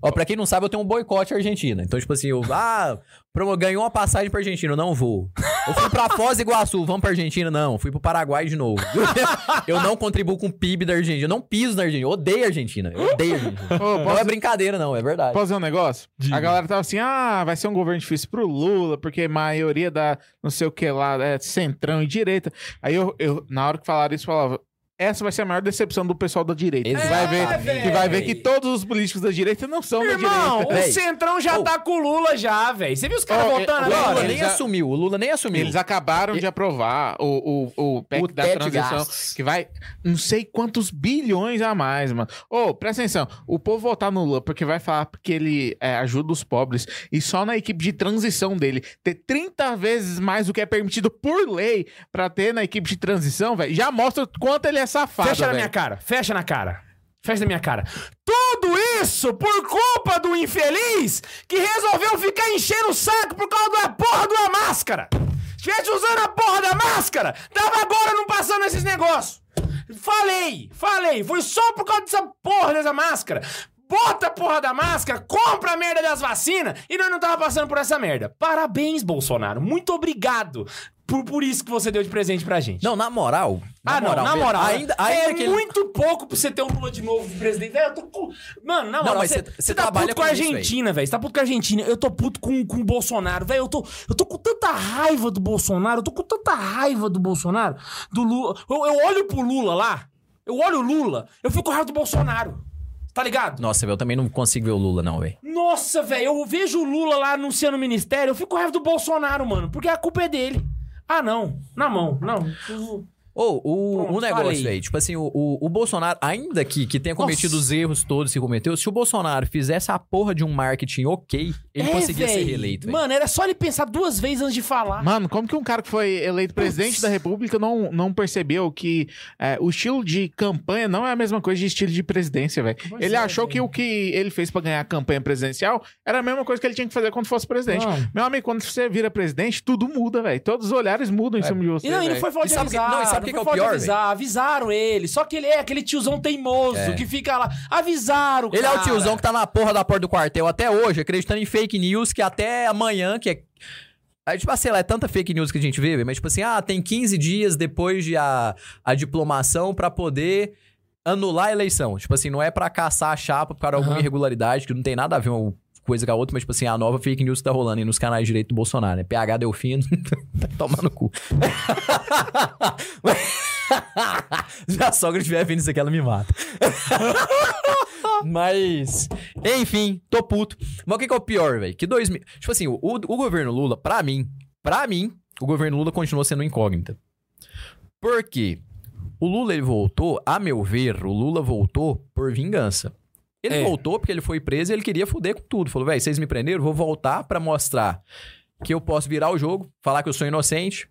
Ó, pra quem não sabe, eu tenho um boicote à Argentina. Então, tipo assim, eu. Ah, promo- ganhou uma passagem pra Argentina, eu não vou. Eu fui pra Foz do Iguaçu, vamos pra Argentina? Não. Fui pro Paraguai de novo. eu não contribuo com o PIB da Argentina. Eu não piso na Argentina. Eu odeio a Argentina. Eu odeio a Argentina. Ô, Não posso- é brincadeira, não, é verdade. Posso dizer um negócio? A galera tava assim, ah, vai ser um governo difícil pro Lula, porque a maioria da não sei o que lá é centrão e direita. Aí eu, eu na hora que falaram isso, eu falava, essa vai ser a maior decepção do pessoal da direita. Exato. vai ver, que vai ver que todos os políticos da direita não são da Irmão, direita. o. Centrão já Ô. tá com o Lula já, velho. Você viu os caras Ô, votando é, O Lula agora? eles nem já- assumiu, o Lula nem assumiu. Eles acabaram de aprovar o, o, o PEC O da transição, que vai não sei quantos bilhões a mais, mano. Ô, presta atenção, o povo votar no Lula porque vai falar que ele é, ajuda os pobres e só na equipe de transição dele ter 30 vezes mais do que é permitido por lei pra ter na equipe de transição, velho, já mostra o quanto ele é safado, Fecha na minha cara, fecha na cara. Fecha na minha cara. Tudo isso por culpa do infeliz que resolveu ficar enchendo o saco por causa da porra de uma máscara. Estivesse usando a porra da máscara, tava agora não passando esses negócios. Falei, falei, foi só por causa dessa porra dessa máscara. Bota a porra da máscara, compra a merda das vacinas e nós não tava passando por essa merda. Parabéns, Bolsonaro. Muito obrigado por, por isso que você deu de presente pra gente. Não, na moral. Ah, não, na moral. Ainda, ainda é que ele- muito pouco pra você ter um Lula de novo de presidente. Velho, eu tô com... Mano, na moral, você, tá puto com a Argentina, velho. Você tá puto com a Argentina. Eu tô puto com, com o Bolsonaro. Velho, eu tô, eu tô com tanta raiva do Bolsonaro. Eu tô com tanta raiva do Bolsonaro. Do Lula. Eu, eu olho pro Lula lá. Eu olho o Lula. Eu fico com raiva do Bolsonaro. Tá ligado? Nossa, velho, eu também não consigo ver o Lula, não, velho. Nossa, velho, eu vejo o Lula lá anunciando o ministério, eu fico com raiva do Bolsonaro, mano, porque a culpa é dele. Ah, não. Na mão, não. Ou o, Pronto, o negócio, falei. velho, tipo assim, o, o, o Bolsonaro, ainda que, que tenha cometido Nossa. os erros todos que cometeu, se o Bolsonaro fizesse a porra de um marketing ok, ele É, conseguia ser véi. reeleito. velho. Mano, era só ele pensar duas vezes antes de falar. Mano, como que um cara que foi eleito presidente da república não, não percebeu que é, o estilo de campanha não é a mesma coisa de estilo de presidência, velho? Ele é, achou velho. que o que ele fez pra ganhar a campanha presidencial era a mesma coisa que ele tinha que fazer quando fosse presidente. Não. Meu amigo, quando você vira presidente, tudo muda, velho. Todos os olhares mudam em cima de você. E não, e não foi falta E de sabe que- não, sabe que que é o pior, avisar. Avisaram ele. Só que ele é aquele tiozão teimoso É. que fica lá. Avisaram, Ele é cara. o tiozão que tá na porra da porta do quartel até hoje, acreditando em fake news, que até amanhã, que é. Aí, tipo, sei lá, é tanta fake news que a gente vê, mas tipo assim, ah, tem 15 dias depois de a, a diplomação pra poder anular a eleição. Tipo assim, não é pra caçar a chapa por causa de alguma Aham. irregularidade, que não tem nada a ver uma coisa com a outra, mas tipo assim, a nova fake news que tá rolando aí nos canais direito do Bolsonaro, né? PH Delfino, tá tomando cu. Se a sogra estiver vendo isso aqui, ela me mata. Mas, enfim, tô puto. Mas o que, que é o pior, velho? Que 2000. Tipo assim, o, o governo Lula, pra mim, pra mim, o governo Lula continua sendo incógnita. Por quê? O Lula, ele voltou, a meu ver, o Lula voltou por vingança. Ele É. voltou porque ele foi preso e ele queria foder com tudo. Falou, velho, vocês me prenderam, vou voltar pra mostrar que eu posso virar o jogo, falar que eu sou inocente,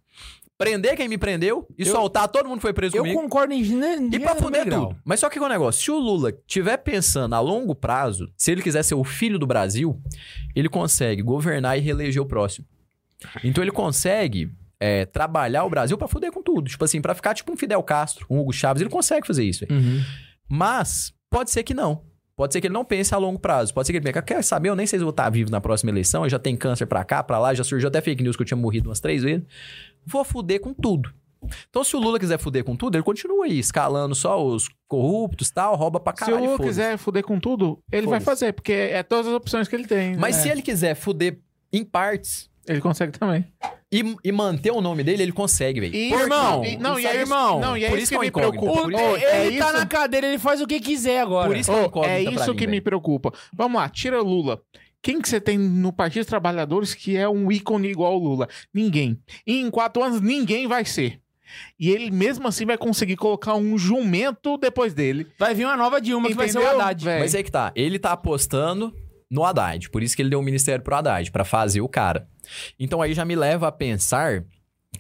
prender quem me prendeu e Eu- soltar todo mundo que foi preso Eu comigo. concordo em. E pra foder tudo. Mas só que o negócio, se o Lula tiver pensando a longo prazo, se ele quiser ser o filho do Brasil, ele consegue governar e reeleger o próximo. Então ele consegue é, trabalhar o Brasil pra foder com tudo. Tipo assim, pra ficar tipo um Fidel Castro, um Hugo Chaves, ele consegue fazer isso. Uhum. Mas pode ser que não. Pode ser que ele não pense a longo prazo. Pode ser que ele pense, quer saber, eu nem sei se vou estar vivo na próxima eleição, eu já tenho câncer pra cá, pra lá, já surgiu até fake news que eu tinha morrido umas três vezes. Vou fuder com tudo. Então, se o Lula quiser fuder com tudo, ele continua aí, escalando só os corruptos e tal, rouba pra Se caralho. o Lula quiser fuder com tudo, ele vai fazer, porque é todas as opções que ele tem. Mas né? se ele quiser fuder em partes Ele consegue também. e, e manter o nome dele, ele consegue, velho. E, Pô, irmão, e- não, e é irmão, não, e é por isso que que me é incógnita. preocupa. O- Ô, ele é tá isso- na cadeira, ele faz o que quiser agora. Por isso que é uma Ô, incógnita é pra isso mim, que me velho. preocupa. Vamos lá, tira Lula. Quem que você tem no Partido dos Trabalhadores que é um ícone igual o Lula? Ninguém. E em quatro anos, ninguém vai ser. E ele mesmo assim vai conseguir colocar um jumento depois dele. Vai vir uma nova Dilma que vai ser o Entendeu, Haddad. velho? Mas aí que tá. Ele tá apostando no Haddad. Por isso que ele deu o ministério pro Haddad, pra fazer o cara. Então aí já me leva a pensar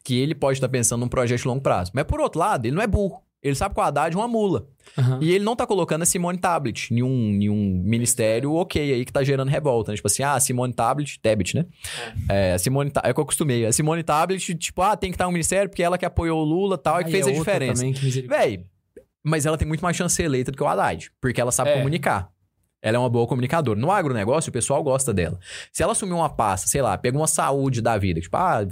que ele pode estar pensando num projeto de longo prazo. Mas por outro lado, ele não é burro. Ele sabe que o Haddad é uma mula. Aham. E ele não tá colocando a Simone Tablet em um, em um ministério ok aí que tá gerando revolta. Né? Tipo assim, ah, a Simone Tablet, Tablet, né? É, a Simone, é o que eu acostumei. A Simone Tablet, tipo, ah, tem que estar um ministério porque ela que apoiou o Lula e tal, e que fez é a diferença. também, que misericórdia. Véi, mas ela tem muito mais chance de ser eleita do que o Haddad, porque ela sabe É. comunicar. Ela é uma boa comunicadora. No agronegócio, o pessoal gosta dela. Se ela assumir uma pasta, sei lá, pega uma saúde da vida, tipo, ah,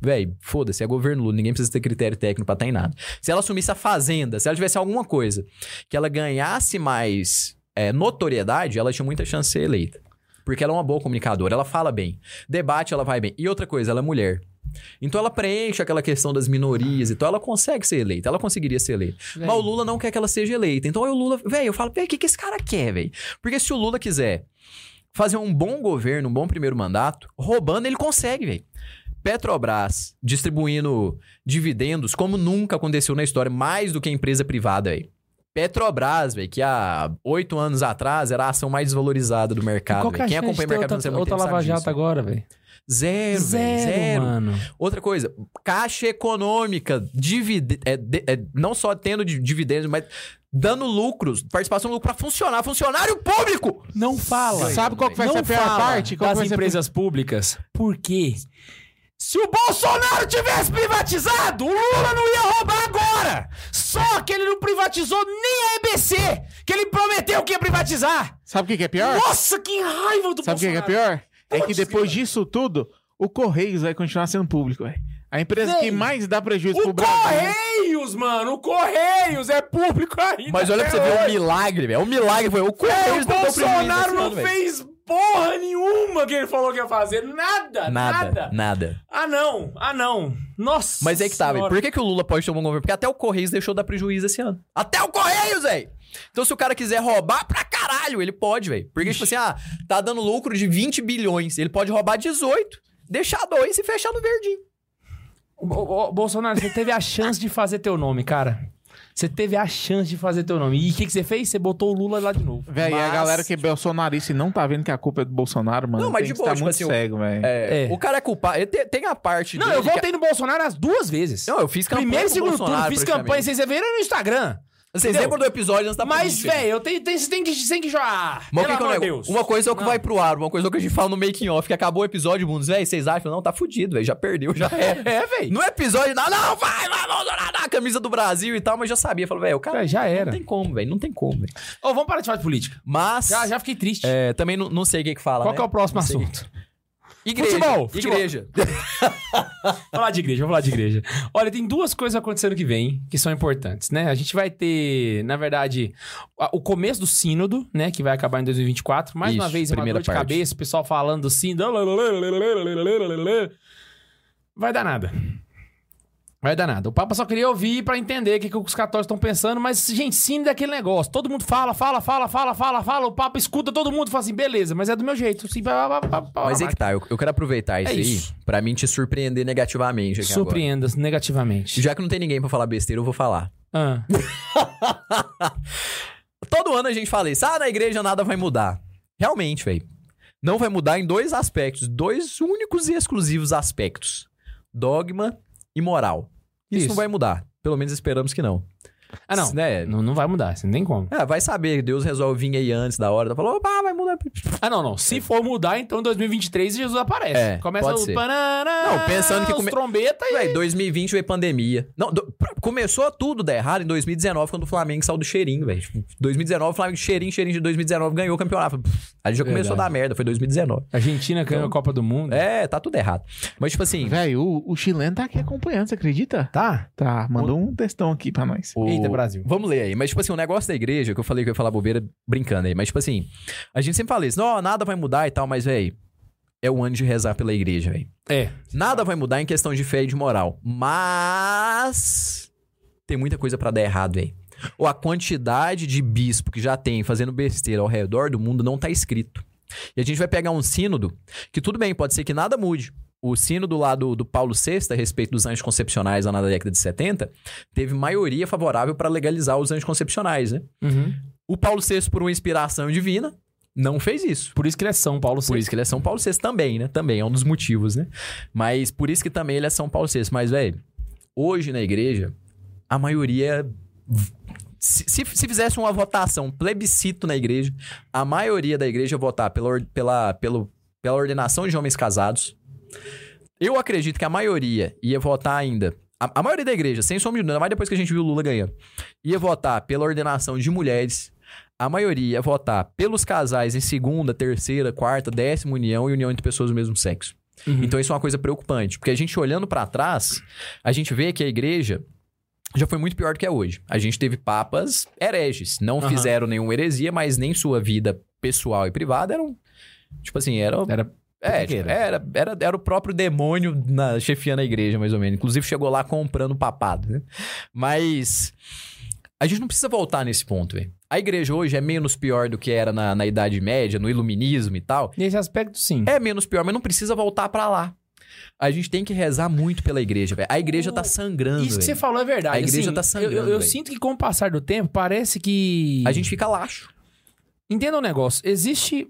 velho, foda-se, é governo Lula, ninguém precisa ter critério técnico pra estar em nada. Se ela assumisse a fazenda, se ela tivesse alguma coisa que ela ganhasse mais é, notoriedade, ela tinha muita chance de ser eleita. Porque ela é uma boa comunicadora, ela fala bem. Debate, ela vai bem. E outra coisa, ela é mulher. Então ela preenche aquela questão das minorias, então ela consegue ser eleita, ela conseguiria ser eleita. Véi. Mas o Lula não quer que ela seja eleita. Então aí o Lula, velho, eu falo, velho, o que, que esse cara quer, velho? Porque se o Lula quiser fazer um bom governo, um bom primeiro mandato, roubando ele consegue, velho. Petrobras distribuindo dividendos como nunca aconteceu na história, mais do que a empresa privada, velho. Petrobras, velho, que há oito anos atrás era a ação mais desvalorizada do mercado. Que é Quem acompanha o mercado financeiro há muito outra Lava Jato agora, velho? Zero, zero, Zero, zero. mano. Outra coisa, caixa econômica, divide, é, de- é, não só tendo di- dividendos, mas dando lucros, participação no lucro pra funcionar. Funcionário público! Não fala. Sabe qual que vai não ser a pior parte? Qual das vai ser a empresas públicas. Por quê? Se o Bolsonaro tivesse privatizado, o Lula não ia roubar agora. Só que ele não privatizou nem a EBC, que ele prometeu que ia privatizar. Sabe o que, que é pior? Nossa, que raiva do Sabe o que, que é Bolsonaro. pior? É que depois disso tudo, o Correios vai continuar sendo público, velho. A empresa que mais dá prejuízo O pro Brasil. Correios, mano, o Correios é público ainda. Mas olha pra você ver o hoje. milagre, velho. O milagre foi o É, Correios o deu prejuízo Bolsonaro não fez porra nenhuma que ele falou que ia fazer. Nada, nada. Nada, nada. Ah, não. Ah, não. Nossa Mas é que tá, velho. Por que, que o Lula pode ter um governo? Porque até o Correios deixou de dar prejuízo esse ano. Até o Correios, velho! Então, se o cara quiser roubar pra caralho, ele pode, velho. Porque, tipo assim, ah, tá dando lucro de 20 bilhões. Ele pode roubar 18, deixar dois e fechar no verdinho. Ô, ô, ô, Bolsonaro, você teve a chance de fazer teu nome, cara. Você teve a chance de fazer teu nome. E o que, que você fez? Você botou o Lula lá de novo. Véi, e a Mas- galera que é bolsonarista e não tá vendo que a culpa é do Bolsonaro, mano. Não, mas tem de que boa, estar tipo muito assim, o- cego, velho. É, É. O cara é culpado. Ele tem, tem a parte Não, dele eu que- voltei no Bolsonaro as duas vezes. Não, eu fiz campanha Primeiro e segundo turno, fiz campanha, vocês viram no Instagram. Vocês lembram do episódio antes da Mas, velho, tenho, você tem que, tem que jogar. Mas Pelo que é amor de? Deus. Uma coisa é o que Não. vai pro ar, uma coisa é o que a gente fala no making off, que acabou o episódio, mundos, velho, vocês acham? Não, tá fudido, velho, já perdeu, já era. É, velho. No episódio, não, não, vai, vai, vamos lá, a camisa do Brasil e tal, mas já sabia. Falei, velho, o cara. É, já era. Não tem como, velho, não tem como, velho. Ô, vamos parar de falar de política. Mas. Já, já fiquei triste. é, também não, não sei o que que fala. Qual né? que é o próximo assunto? Igreja. Futebol, futebol. Igreja. Falar de igreja, vamos falar de igreja. Olha, tem duas coisas acontecendo que vem que são importantes, né? A gente vai ter, na verdade, o começo do sínodo, né? Que vai acabar em 2024. Mais uma Isso, vez, uma dor de parte. cabeça, o pessoal falando do sínodo. Vai dar nada. Vai dar nada. O Papa só queria ouvir pra entender o que, que os católicos estão pensando, mas, gente, sínodo é aquele negócio. Todo mundo fala, fala, fala, fala, fala, fala. O Papa escuta todo mundo e fala assim, beleza, mas é do meu jeito. Assim, pá, pá, pá, pá, Mas aí que tá, eu, eu quero aproveitar isso É aí isso. pra mim te surpreender negativamente. Surpreenda negativamente. Já que não tem ninguém pra falar besteira, eu vou falar. Ah. Todo ano a gente fala isso. Ah, na igreja nada vai mudar. Realmente, velho. Não vai mudar em dois aspectos. Dois únicos e exclusivos aspectos. Dogma e moral. Isso, Isso. não vai mudar. Pelo menos esperamos que não. Ah, não. Né? Não, não vai mudar, assim, nem como. É, vai saber. Deus resolve vir aí antes da hora. Falou, opa, vai mudar. Ah, não, não. Se for mudar, então em 2023 Jesus aparece. É, Começa pode o... ser. Panará, Não, pensando que come- trombeta e... Véi, 2020 veio pandemia. Não, do- começou tudo dar errado em 2019, quando o Flamengo saiu do cheirinho, velho. Tipo, 2019, o Flamengo, cheirinho, cheirinho de 2019, ganhou o campeonato. Aí já começou a dar merda, foi 2019. Argentina ganhou a Copa do Mundo. É, tá tudo errado. Mas, tipo assim. Velho, o, o chileno tá aqui acompanhando, você acredita? Tá? Tá, mandou um textão aqui pra nós. o- Eita, Brasil. Vamos ler aí. Mas, tipo assim, o negócio da igreja, que eu falei que eu ia falar bobeira brincando aí. Mas, tipo assim, a gente sempre fala isso. Não, nada vai mudar e tal, mas, velho, é o ano de rezar pela igreja, velho. É. Nada vai mudar em questão de fé e de moral. Mas. Tem muita coisa pra dar errado, velho. Ou a quantidade de bispo que já tem fazendo besteira ao redor do mundo não tá escrito. E a gente vai pegar um sínodo que, tudo bem, pode ser que nada mude. O sínodo lá do, do Paulo VI, a respeito dos anticoncepcionais lá na década de 70, teve maioria favorável para legalizar os anticoncepcionais, né? Uhum. O Paulo VI, por uma inspiração divina, não fez isso. Por isso que ele é São Paulo Por VI. isso que ele é São Paulo VI também, né? Também é um dos motivos, né? Mas por isso que também ele é São Paulo VI. Mas, velho, hoje na igreja, a maioria. Se, se, se fizesse uma votação, um plebiscito na igreja, a maioria da igreja votar pela, pela, pelo, pela ordenação de homens casados. Eu acredito que a maioria ia votar ainda. A, a maioria da igreja, sem sombra de dúvida, mais depois que a gente viu o Lula ganhando, ia votar pela ordenação de mulheres. A maioria ia votar pelos casais em segunda, terceira, quarta, décima união e união entre pessoas do mesmo sexo. Uhum. Então isso é uma coisa preocupante, porque a gente olhando pra trás, a gente vê que a igreja já foi muito pior do que é hoje. A gente teve papas hereges, não Aham. fizeram nenhuma heresia, mas nem sua vida pessoal e privada eram tipo assim, era Era É, tipo, era? era, era, era o próprio demônio na, chefiando a igreja, mais ou menos. Inclusive, chegou lá comprando papado, né? Mas a gente não precisa voltar nesse ponto, velho. A igreja hoje é menos pior do que era na, na Idade Média, no Iluminismo e tal. Nesse aspecto, sim. É menos pior, mas não precisa voltar pra lá. A gente tem que rezar muito pela igreja, velho. A igreja tá sangrando, Isso que você falou é verdade. A igreja assim, tá sangrando, Eu, eu- eu sinto que com o passar do tempo, parece que. A gente fica laxo. Entenda um negócio. Existe.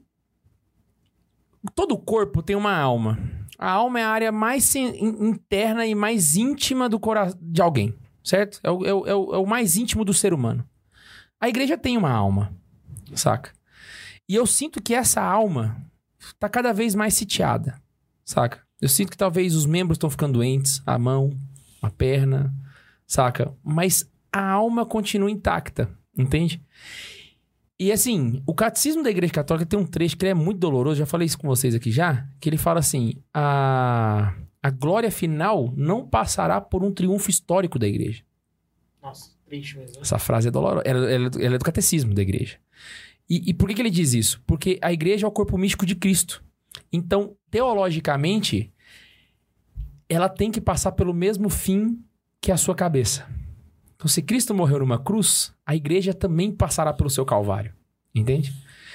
Todo corpo tem uma alma. A alma é a área mais interna e mais íntima do coração de alguém, certo? É o, é o- é o- é o mais íntimo do ser humano. A igreja tem uma alma, saca? E eu sinto que essa alma tá cada vez mais sitiada, saca? Eu sinto que talvez os membros estão ficando doentes, a mão, a perna, saca? Mas a alma continua intacta, entende? E assim, o catecismo da Igreja Católica tem um trecho que é muito doloroso, já falei isso com vocês aqui já, que ele fala assim: a, a glória final não passará por um triunfo histórico da Igreja. Nossa, triste mesmo. Essa frase é dolorosa, ela, ela- ela é do catecismo da Igreja. E, e por que, que ele diz isso? Porque a Igreja é o corpo místico de Cristo. Então, teologicamente, ela tem que passar pelo mesmo fim que a sua cabeça. Então, se Cristo morreu numa cruz, a igreja também passará pelo seu calvário. Entende?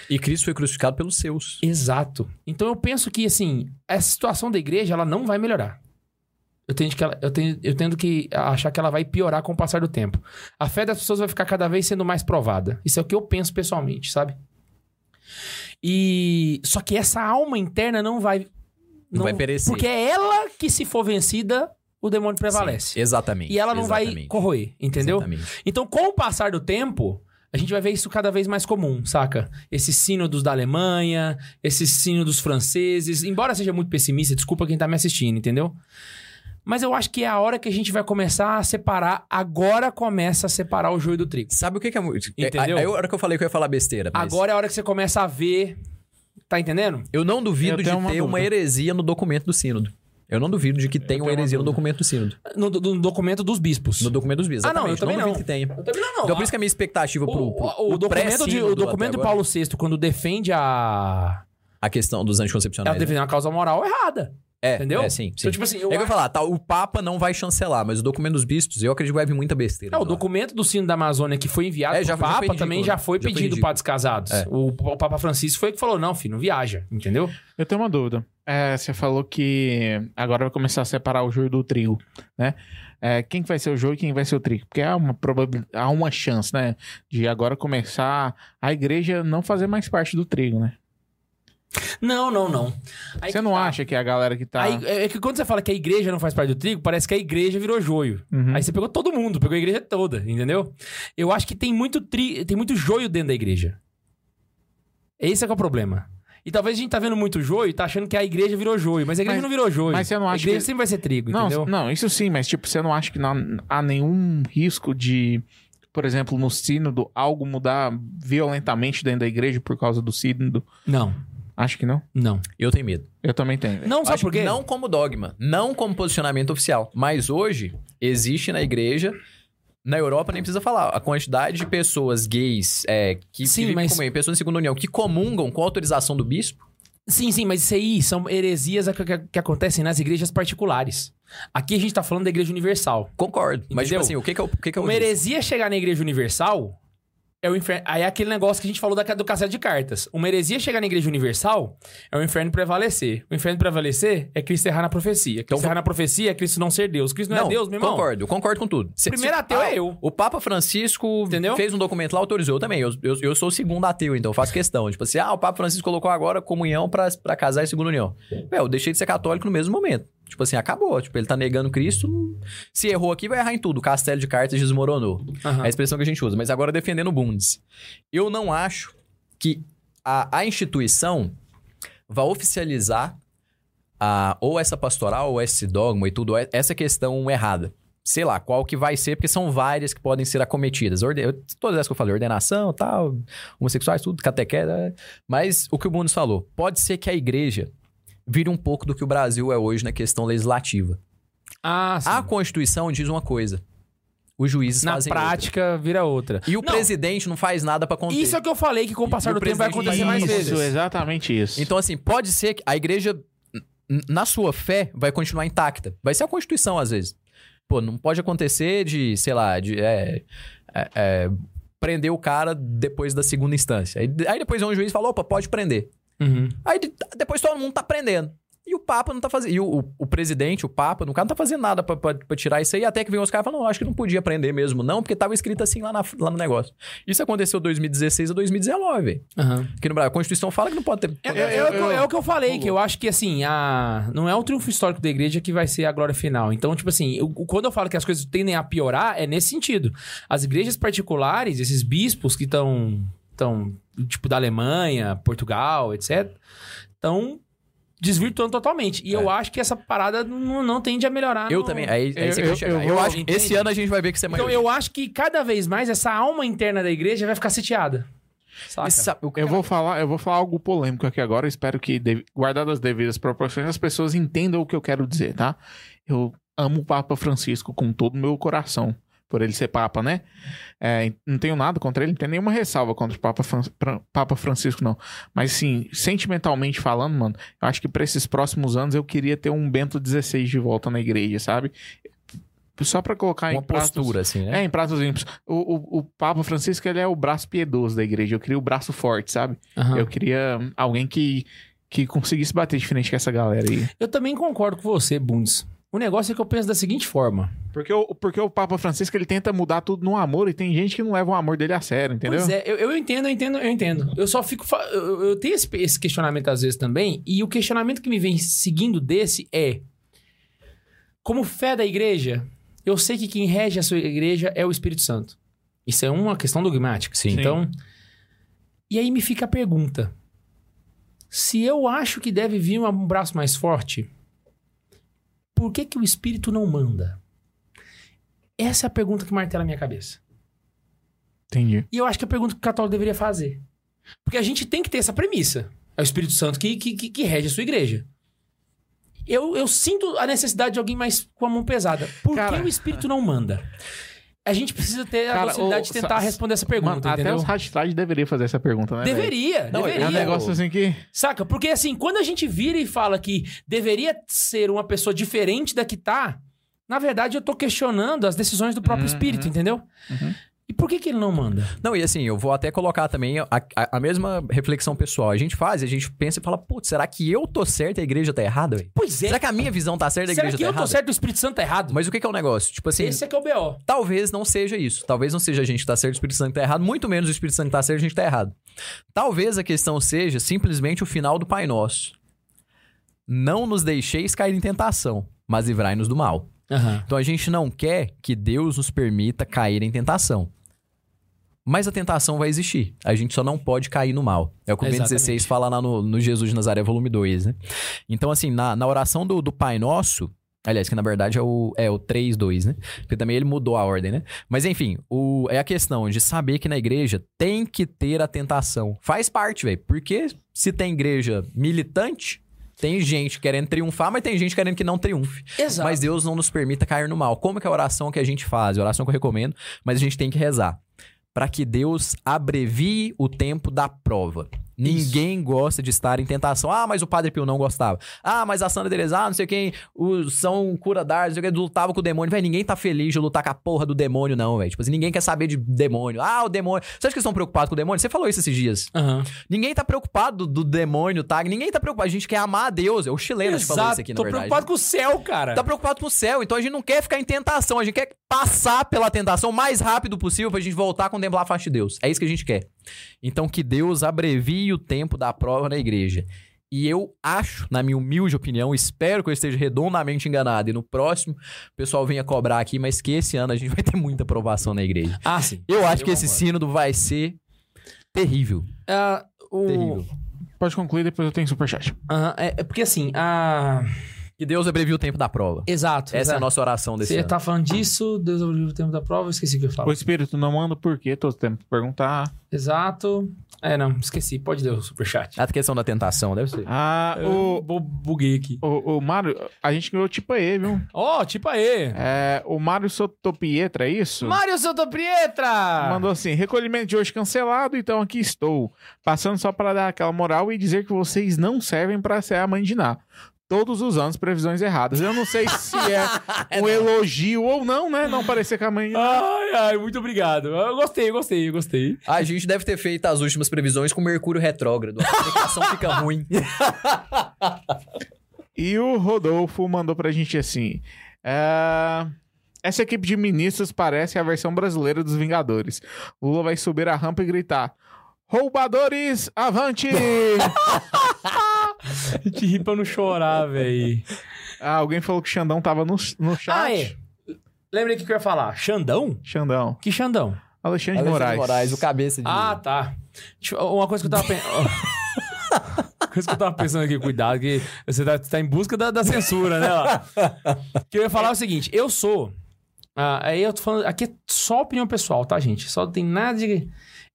E Cristo foi crucificado pelos seus. Exato. Então eu penso que, assim, essa situação da igreja, ela não vai melhorar. Eu tenho, que ela- eu, tenho, eu tendo que achar que ela vai piorar com o passar do tempo. A fé das pessoas vai ficar cada vez sendo mais provada. Isso é o que eu penso pessoalmente, sabe? E. Só que essa alma interna não vai. Não vai perecer. Porque é ela que, se for vencida, o demônio prevalece. Sim, exatamente. E ela não vai exatamente, corroer, entendeu? Exatamente. Então, com o passar do tempo, a gente vai ver isso cada vez mais comum, saca? Esses sínodos da Alemanha, esses sínodos franceses. Embora seja muito pessimista, desculpa quem tá me assistindo, entendeu? Mas eu acho que é a hora que a gente vai começar a separar. Agora começa a separar o joio do trigo. Sabe o que, que é muito. Entendeu? Aí a hora que eu falei que eu ia falar besteira. mas Agora é a hora que você começa a ver. Tá entendendo? Eu não duvido Eu de tenho ter uma uma, dúvida. heresia no documento do sínodo. Eu não duvido de que tenha uma heresia no documento do sínodo. No, do- no documento dos bispos. No documento dos bispos. Ah, não, eu exatamente. também duvido não. que tenha. Eu também não, não. Então por isso que a minha expectativa pro, o, pro, o- o pro documento, de, o pré-sínodo documento até de agora, Paulo VI, quando defende a. A questão dos Ela anticoncepcionais. né? defende uma causa moral errada. É, entendeu? É, sim, sim. Então, tipo assim, eu é que eu ia acho- falar, tá, o Papa não vai chancelar, mas o documento dos bispos, eu acredito que vai vir muita besteira. É, o documento do sino da Amazônia que foi enviado É, pro já- já foi Papa ridículo, também já foi Já pedido para descasados. É. O, o Papa Francisco foi que falou, não, filho, não viaja, entendeu? Eu tenho uma dúvida. É, você falou que agora vai começar a separar o joio do trigo, né? É, quem que vai ser o joio e quem vai ser o trigo? Porque há uma há uma chance, né? De agora começar a igreja não fazer mais parte do trigo, né? Não, não, não. Aí você não tá. acha que a galera que tá. Aí, é que quando você fala que a igreja não faz parte do trigo, parece que a igreja virou joio. Uhum. Aí você pegou todo mundo, pegou a igreja toda, entendeu? Eu acho que tem muito, tri... tem muito joio dentro da igreja. Esse é que é o problema. E talvez a gente tá vendo muito joio e tá achando que a igreja virou joio, mas a igreja Mas- não virou joio. mas você não a acha igreja que- sempre vai ser trigo, Não, entendeu? não, isso sim, mas tipo, você não acha que não há nenhum risco de, por exemplo, no sínodo, algo mudar violentamente dentro da igreja por causa do sínodo? Não, Acho que não. não. Eu tenho medo. Eu também tenho. Não, sabe Acho por quê? Não como dogma, não como posicionamento oficial. Mas hoje, existe na igreja, na Europa nem precisa falar, a quantidade de pessoas gays é, que, Sim, que vivem mas- pessoas de segunda união, que comungam com autorização do bispo. Sim, sim, mas isso aí são heresias que, que- que acontecem nas igrejas particulares. Aqui a gente tá falando da igreja universal. Concordo. Mas, tipo Entendeu? assim, o que que é o, que que é o Uma heresia chegar na igreja universal é o inferno. Aí é aquele negócio que a gente falou da, do castelo de cartas. Uma heresia chegar na igreja universal é o inferno prevalecer. O inferno prevalecer é Cristo errar na profecia. Cristo Então, errar na profecia é Cristo não ser Deus. Cristo não, é Deus, meu irmão. concordo, concordo com tudo. Se- Primeiro se- ateu ah, é eu. O Papa Francisco Entendeu? fez um documento lá, autorizou também. Eu, eu, eu sou o segundo ateu, então eu faço questão. Tipo assim, ah, o Papa Francisco colocou agora comunhão pra, pra casar em segunda união. Meu, eu deixei de ser católico no mesmo momento. Tipo assim, acabou. Tipo, ele tá negando Cristo. Se errou aqui, vai errar em tudo. O castelo de cartas desmoronou. Aham. É a expressão que a gente usa. Mas agora defendendo o Bundes. Eu não acho que a, a instituição vá oficializar a, ou essa pastoral, ou esse dogma e tudo, essa questão errada. Sei lá, qual que vai ser, porque são várias que podem ser acometidas. Orde... Todas essas que eu falei, ordenação, tal, homossexuais, tudo, catequese. é. Mas o que o Bundes falou, pode ser que a igreja vire um pouco do que o Brasil é hoje na questão legislativa. Ah, sim. A Constituição diz uma coisa. os juízes Na fazem outra. prática, vira outra. E o Não, presidente não faz nada pra conter. Isso é o que eu falei, que com o passar E o do tempo vai acontecer mais isso, vezes. exatamente isso. Então, assim, pode ser que a igreja, na sua fé, vai continuar intacta. Vai ser a Constituição, às vezes. Pô, não pode acontecer de, sei lá, de é, é, é, prender o cara depois da segunda instância. Aí, aí depois um juiz e fala, opa, pode prender. Uhum. Aí de- depois todo mundo tá prendendo. E o Papa não tá fazendo. E o, o, o presidente, o Papa, no caso, não tá fazendo nada pra, pra, pra tirar isso aí. Até que vem os caras e falam, não, acho que não podia prender mesmo, não, porque tava escrito assim lá, na- lá no negócio. Isso aconteceu de 2016 a 2019, velho. Aham. Aqui no Brasil, a Constituição fala que não pode ter. É, Eu- é- é o que eu- eu- é o que eu falei, que eu acho que assim, a... não é o triunfo histórico da igreja que vai ser a glória final. Então, tipo assim, eu- quando eu falo que as coisas tendem a piorar, é nesse sentido. As igrejas particulares, esses bispos que estão, tão, tipo, da Alemanha, Portugal, etc., estão desvirtuando totalmente. E eu acho que essa parada não, não tende a melhorar. Eu no- também. Aí, aí Eu- você eu- chegar. eu Eu, vou- acho que esse ano a gente vai ver que isso é Então, maioria. eu acho que cada vez mais essa alma interna da igreja vai ficar sitiada. Eu vou falar, eu vou falar algo polêmico aqui agora. Eu espero que, guardadas as devidas proporções, as pessoas entendam o que eu quero dizer, tá? Eu amo o Papa Francisco com todo o meu coração, por ele ser Papa, né? É, não tenho nada contra ele, não tenho nenhuma ressalva contra o Papa, Fran- Papa Francisco, não. Mas, sim, sentimentalmente falando, mano, eu acho que pra esses próximos anos eu queria ter um Bento XVI de volta na igreja, sabe? Só pra colocar Uma em pratos- postura, assim, né? é, em pratos limpos. O, o, o Papa Francisco, ele é o braço piedoso da igreja. Eu queria o braço forte, sabe? Aham. Eu queria alguém que, que conseguisse bater de frente com essa galera aí. Eu também concordo com você, Bundes. O negócio é que eu penso da seguinte forma. Porque o, porque o Papa Francisco, ele tenta mudar tudo no amor e tem gente que não leva o amor dele a sério, entendeu? Pois é, eu, eu entendo, eu entendo, eu entendo. Eu só fico. Eu, eu tenho esse, esse questionamento às vezes também, e o questionamento que me vem seguindo desse é: como fé da igreja, eu sei que quem rege a sua igreja é o Espírito Santo. Isso é uma questão dogmática. Sim. Então. E aí me fica a pergunta: se eu acho que deve vir um braço mais forte, por que, que o Espírito não manda? Essa é a pergunta que martela a minha cabeça. Entendi. E eu acho que é a pergunta que o católico deveria fazer. Porque a gente tem que ter essa premissa. É o Espírito Santo que, que, que, que rege a sua igreja. Eu, eu sinto a necessidade de alguém mais com a mão pesada. Por Cara, que o Espírito não manda? A gente precisa ter a Cara, possibilidade o- de tentar responder essa pergunta, Mano, até os hashtags deveriam fazer essa pergunta, né? Deveria, Não, deveria. É um negócio assim que. Saca? Porque assim, quando a gente vira e fala que deveria ser uma pessoa diferente da que tá, na verdade eu tô questionando as decisões do próprio Uhum, Espírito, entendeu? Uhum. Por que que ele não manda? Não, e assim, eu vou até colocar também a, a, a mesma reflexão pessoal. A gente faz, a gente pensa e fala, putz, será que eu tô certo e a igreja tá errada, velho? Pois é. Será que a minha visão tá certa e a Será igreja que tá eu tô errada? certo e o Espírito Santo tá errado? Mas o que, que é o negócio? Tipo assim, Esse é que é o B.O. talvez não seja isso. Talvez não seja a gente que tá certo e o Espírito Santo que tá errado. Muito menos o Espírito Santo que tá certo e a gente tá errado. Talvez a questão seja simplesmente o final do Pai Nosso. Não nos deixeis cair em tentação, mas livrai-nos do mal. Aham. Então a gente não quer que Deus nos permita cair em tentação. Mas a tentação vai existir. A gente só não pode cair no mal. É o que o Exatamente. 16 fala lá no, no Jesus de Nazaré, volume 2, né? Então, assim, na, na oração do, do Pai Nosso, aliás, que na verdade é o, é o 3, 2, né? Porque também ele mudou a ordem, né? Mas enfim, o, é a questão de saber que na igreja tem que ter a tentação. Faz parte, velho. Porque se tem igreja militante, tem gente querendo triunfar, mas tem gente querendo que não triunfe. Exato. Mas Deus não nos permita cair no mal. Como que é a oração que a gente faz? A oração que eu recomendo, mas a gente tem que rezar. Para que Deus abrevie o tempo da prova. Ninguém gosta de estar em tentação. Ah, mas o Padre Pio não gostava. Ah, mas a Santa Teresa, ah, não sei quem, os São Cura d'Ars, não sei o que, lutava com o demônio. Véi, ninguém tá feliz de lutar com a porra do demônio, não, velho. Tipo assim, ninguém quer saber de demônio. Ah, o demônio. Você acha que eles estão preocupados com o demônio? Você falou isso esses dias. Aham. Ninguém tá preocupado do, demônio, tá? Ninguém tá preocupado. A gente quer amar a Deus. É o chileno que falou isso aqui, na Tô verdade. preocupado com o céu, cara. Tá preocupado com o céu, então a gente não quer ficar em tentação, a gente quer passar pela tentação o mais rápido possível pra gente voltar a contemplar a face de Deus. É isso que a gente quer. Então que Deus abrevie o tempo da prova na igreja. E eu acho, na minha humilde opinião, espero que eu esteja redondamente enganado e no próximo o pessoal venha cobrar aqui, mas que esse ano a gente vai ter muita aprovação na igreja. Ah, sim. Eu acho que esse concordo. sínodo vai ser terrível. Ah, o... Terrível. Pode concluir, depois eu tenho superchat. Aham, é, é porque assim, a... Que Deus abreviou o tempo da prova. Exato. Essa é a exato. nossa oração desse Você ano. tá falando disso, Deus abriu o tempo da prova, eu esqueci o que eu O falo. Espírito não manda por quê? Todo tempo perguntar. Exato. É, não, esqueci. Pode ler o superchat. A questão da tentação, deve ser. Ah, Eu o, bu- buguei aqui. o, o Mário, a gente ganhou tipo aí, viu? Ó, tipo aí. É, o Mário Sotopietra, é isso? Mário Sotopietra! Mandou assim: recolhimento de hoje cancelado, então aqui estou. Passando só para dar aquela moral e dizer que vocês não servem para ser a mãe de Ná. Todos os anos, previsões erradas. Eu não sei se é um elogio ou não, né? Não parecer com a mãe. Ai, ai, muito obrigado. Eu gostei, eu gostei, eu gostei. A gente deve ter feito as últimas previsões com Mercúrio retrógrado. A comunicação fica ruim. E o Rodolfo mandou pra gente assim: é, Essa equipe de ministros parece a versão brasileira dos Vingadores. Lula vai subir a rampa e gritar: Roubadores, avante! Te ri pra não chorar, velho. ah, alguém falou que Xandão tava no, no chat. Ah, é. Lembrei o que eu ia falar. Xandão? Xandão. Que Xandão? Alexandre, Alexandre Moraes. Moraes, o cabeça de... Ah, tá. Eu- Uma coisa que eu tava pensando. coisa que eu tava pensando aqui, cuidado, que você tá, tá em busca da, da censura, né? Lá. Que eu ia falar o seguinte: eu sou. ah, aí eu tô falando. Aqui é só opinião pessoal, tá, gente? Só não tem nada de.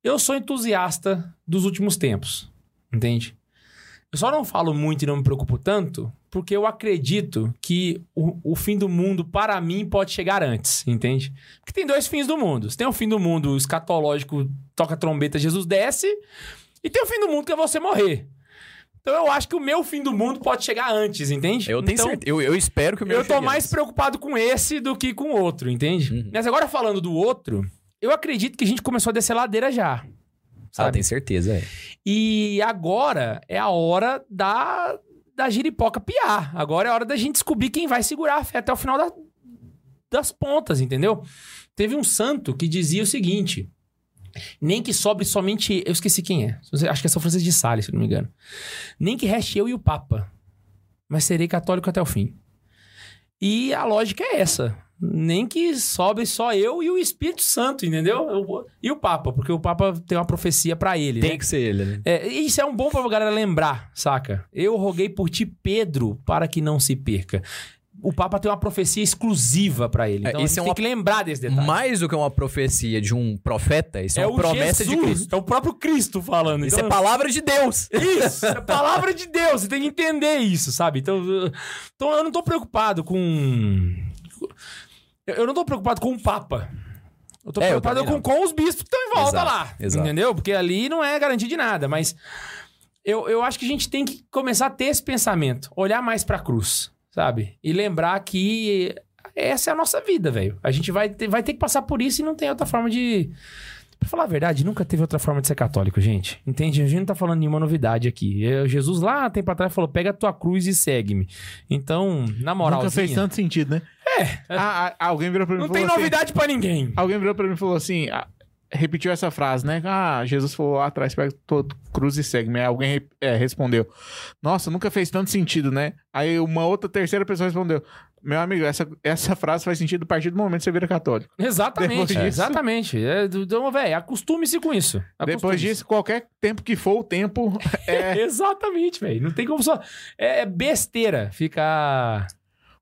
Eu sou entusiasta dos últimos tempos. Entende? Eu só não falo muito e não me preocupo tanto porque eu acredito que o, o fim do mundo, para mim, pode chegar antes, entende? Porque tem dois fins do mundo. Você tem o fim do mundo escatológico, toca trombeta, Jesus desce, e tem o fim do mundo que é você morrer. Então eu acho que o meu fim do mundo pode chegar antes, entende? Eu tenho então, certeza. Eu, eu espero que o meu eu tô mais antes. preocupado com esse do que com o outro, entende? Uhum. Mas agora falando do outro, eu acredito que a gente começou a descer ladeira já. Ah, Sabe? tenho certeza, é. E agora é a hora da, da giripoca piar. Agora é a hora da gente descobrir quem vai segurar a fé até o final da- das pontas, entendeu? Teve um santo que dizia o seguinte: nem que sobre somente. Eu esqueci quem é. Acho que é São Francisco de Sales, se não me engano. Nem que reste eu e o Papa, mas serei católico até o fim. E a lógica é essa. Nem que sobre só eu e o Espírito Santo, entendeu? Eu- e o Papa, porque o Papa tem uma profecia pra ele, né? Tem que ser ele, né? É, isso é um bom pra galera lembrar, saca? Eu roguei por ti, Pedro, para que não se perca. O Papa tem uma profecia exclusiva pra ele. É, Então isso é tem uma- que lembrar desse detalhe. Mais do que uma profecia de um profeta, isso é, uma o promessa Jesus, de Cristo. É o próprio Cristo falando. Isso Então, é palavra de Deus. Isso, é palavra de Deus. Você tem que entender isso, sabe? Então, então eu não tô preocupado com. Eu eu não tô preocupado com o Papa. Eu tô É, eu preocupado também com, com os bispos que estão em volta Exato, lá. exato. Entendeu? Porque ali não é garantia de nada. Mas eu, eu acho que a gente tem que começar a ter esse pensamento. Olhar mais pra cruz, sabe? E lembrar que essa é a nossa vida, velho. A gente vai ter, vai ter que passar por isso e não tem outra forma de. Pra falar a verdade, nunca teve outra forma de ser católico, gente. Entende? A gente não tá falando nenhuma novidade aqui. É, Jesus lá, tempo atrás, falou: pega a tua cruz e segue-me. Então, na moral. Nunca fez tanto sentido, né? É. alguém virou pra mim Não falou tem assim- novidade pra ninguém. Alguém virou pra mim e falou assim. ah, repetiu essa frase, né? Ah, Jesus falou lá atrás, pega tua cruz e segue. Aí alguém é, respondeu: Nossa, nunca fez tanto sentido, né? Aí uma outra terceira pessoa respondeu: Meu amigo, essa, essa frase faz sentido a partir do momento que você vira católico. Exatamente, Depois disso- exatamente. É, Então, velho, acostume-se com isso. Depois Acostume-se. disso, qualquer tempo que for o tempo, é. Exatamente, velho. Não tem como só. É é besteira ficar.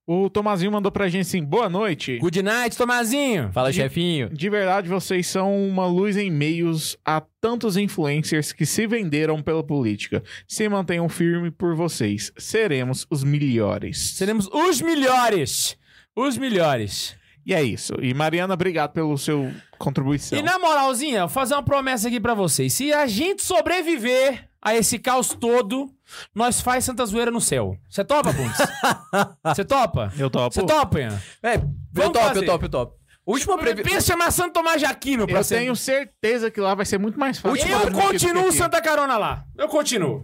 O Tomazinho mandou pra gente assim: Boa noite. Good night, Tomazinho. Fala, De- chefinho. De verdade, vocês são uma luz em meios a tantos influencers que se venderam pela política. Se mantenham firme por vocês. Seremos os melhores. Seremos os melhores. Os melhores. E é isso. E Mariana, obrigado pelo seu contribuição. E na moralzinha, vou fazer uma promessa aqui pra vocês. Se a gente sobreviver a esse caos todo, nós faz Santa Zoeira no céu. Você topa, Bundes? Você topa? Eu topo. Você topa, Ian? É, eu topo, fazer. eu topo, eu topo. Última previsão. Pensa em chamar Santo Tomás de Aquino pra Eu ser... tenho certeza que lá vai ser muito mais fácil. Eu do que continuo. Santa Carona lá. Eu continuo.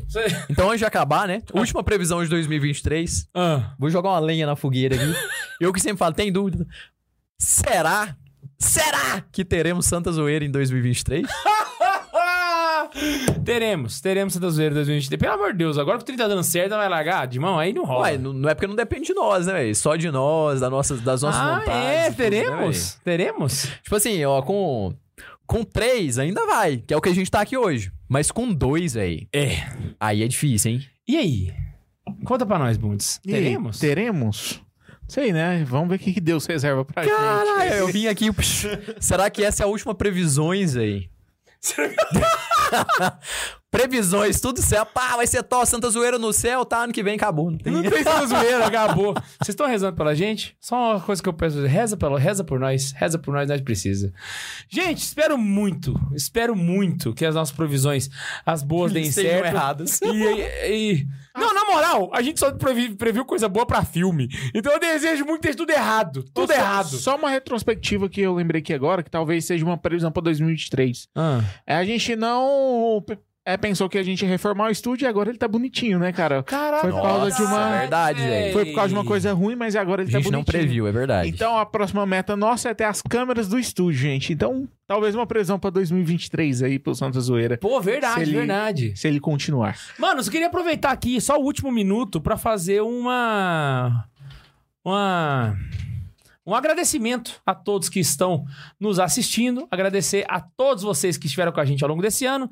Então, antes de acabar, né? Última previsão de 2023. Ah. Vou jogar uma lenha na fogueira aqui. eu que sempre falo, tem dúvida. Será? Será que teremos Santa Zoeira em 2023? teremos, teremos Santa Zoeira 2023. Pelo amor de Deus, agora que o 30 tá dando certo, vai largar de mão, aí não rola. Ué, não, não é porque não depende de nós, né, velho? Só de nós, das nossas, das nossas ah, vontades. é, né, teremos, teremos. velho? tipo assim, ó, com, com três ainda vai, que é o que a gente tá aqui hoje. Mas com dois, velho, É. aí é difícil, hein? E aí? Conta pra nós, Bundes. Teremos? Teremos? Sei, né? Vamos ver o que que Deus reserva pra Caralho, gente. eu vim aqui. Será que essa é a última previsões aí? Previsões, tudo céu. Pá, vai ser top, Santa Zoeira no céu, tá? Ano que vem acabou. Não tem. Não tem essa zoeira, acabou. Vocês estão rezando pela gente? Só uma coisa que eu peço, reza, pela, reza por nós, reza por nós, nós precisa. Gente, espero muito, espero muito que as nossas provisões, as boas deem certo. erradas. E, e- e- Não, na moral, a gente só previ- previu coisa boa pra filme. Então eu desejo muito ter tudo errado. Tudo Só- errado. Só uma retrospectiva que eu lembrei aqui agora, que talvez seja uma previsão pra 2023. Ah. É, a gente não é, pensou que a gente ia reformar o estúdio e agora ele tá bonitinho, né, cara? Caralho. Foi por causa de uma- é verdade, velho. Foi por causa de uma coisa ruim, mas agora A ele tá gente bonitinho. não previu, é verdade. Então a próxima meta nossa é ter as câmeras do estúdio, gente. Então, talvez uma previsão pra 2023 aí pro Santa Zoeira, Pô, verdade, Se ele- verdade. se ele continuar. Mano, eu queria aproveitar aqui só o último minuto pra fazer uma. Uma. Um agradecimento a todos que estão nos assistindo. Agradecer a todos vocês que estiveram com a gente ao longo desse ano.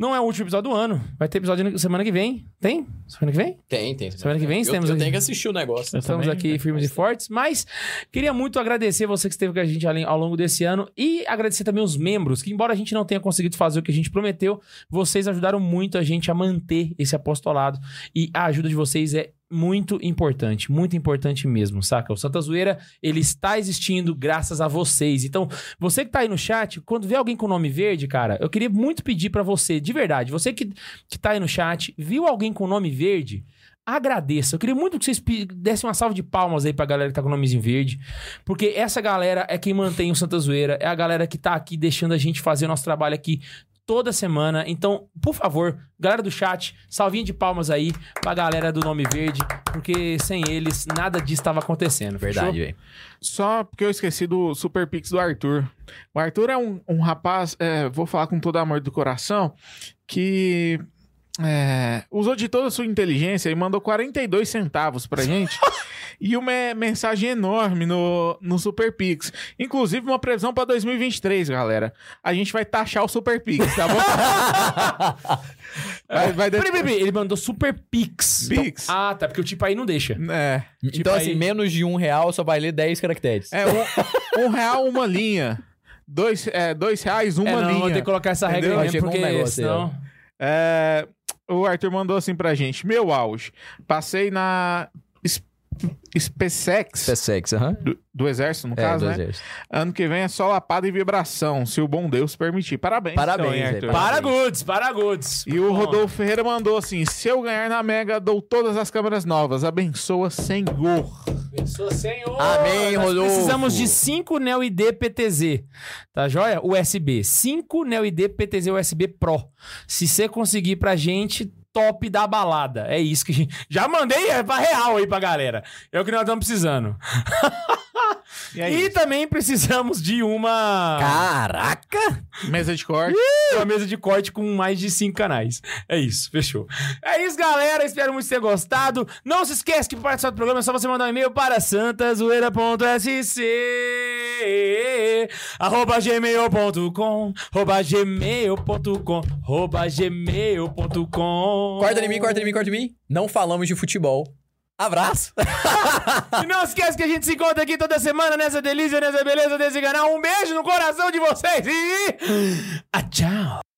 Não é o último episódio do ano. Vai ter episódio semana que vem. Tem? Semana que vem? Tem, tem. Semana que vem eu, temos eu aqui- tenho que assistir o negócio. Estamos também, aqui né? firmes e fortes, mas queria muito agradecer você que esteve com a gente ao longo desse ano e agradecer também os membros, que embora a gente não tenha conseguido fazer o que a gente prometeu, vocês ajudaram muito a gente a manter esse apostolado e a ajuda de vocês é muito importante, muito importante mesmo, saca? O Santa Zoeira, ele está existindo graças a vocês. Então, você que tá aí no chat, quando vê alguém com nome verde, cara, eu queria muito pedir pra você, de verdade, você que, que tá aí no chat, viu alguém com nome verde, agradeça. Eu queria muito que vocês dessem uma salva de palmas aí pra galera que tá com o nomezinho verde. Porque essa galera é quem mantém o Santa Zoeira. É a galera que tá aqui deixando a gente fazer o nosso trabalho aqui toda semana. Então, por favor, galera do chat, salvinha de palmas aí pra galera do nome verde. Porque sem eles, nada disso estava acontecendo. Verdade, velho. Só porque eu esqueci do Super Pix do Arthur. O Arthur é um, um rapaz, é, vou falar com todo amor do coração, que é, usou de toda a sua inteligência e mandou 42 centavos pra gente. e uma mensagem enorme no, no Super Pix. Inclusive uma previsão pra 2023, galera. A gente vai taxar o Super Pix, tá bom? vai, vai Peraí, peraí, peraí, ele mandou Super Pix. Pix. Ah, tá, porque o tipo aí não deixa. É, Então, aí- assim, menos de um real só vai ler 10 caracteres. é um, um real, uma linha. Dois, é, dois reais, uma é, não, linha. vou ter que colocar essa Entendeu? regra Aí chegou um porque negócio aí, senão... É, o Arthur mandou assim pra gente: Meu auge. Passei na SpaceX é sexy, aham. do, do Exército, no É, caso, do né? exército. Ano que vem é só lapada e vibração, se o bom Deus permitir. Parabéns, Parabéns, então. Arthur. Para goods, para goods. E o Rodolfo Ferreira mandou assim: Se eu ganhar na Mega, dou todas as câmeras novas. Abençoa, Senhor. Abençoa, Senhor. Amém, Nós Rodolfo. Precisamos de 5 Neo ID PTZ. Tá joia? USB. 5 Neo ID PTZ USB Pro. Se você conseguir pra gente, top da balada. É isso que a gente... Já mandei é, pra real aí pra galera. É o que nós estamos precisando. E é E também precisamos de uma... Caraca! Mesa de corte. Uma mesa de corte com mais de cinco canais. É isso, fechou. É isso, galera. Espero muito ter gostado. Não se esqueça que para participar do programa é só você mandar um e-mail para santazoeira.sc arroba gmail.com arroba gmail.com arroba gmail.com Corta em mim, corta em mim, corta em mim. Não falamos de futebol. Abraço! E não esquece que a gente se encontra aqui toda semana nessa delícia, nessa beleza desse canal. Um beijo no coração de vocês e... Ah, tchau!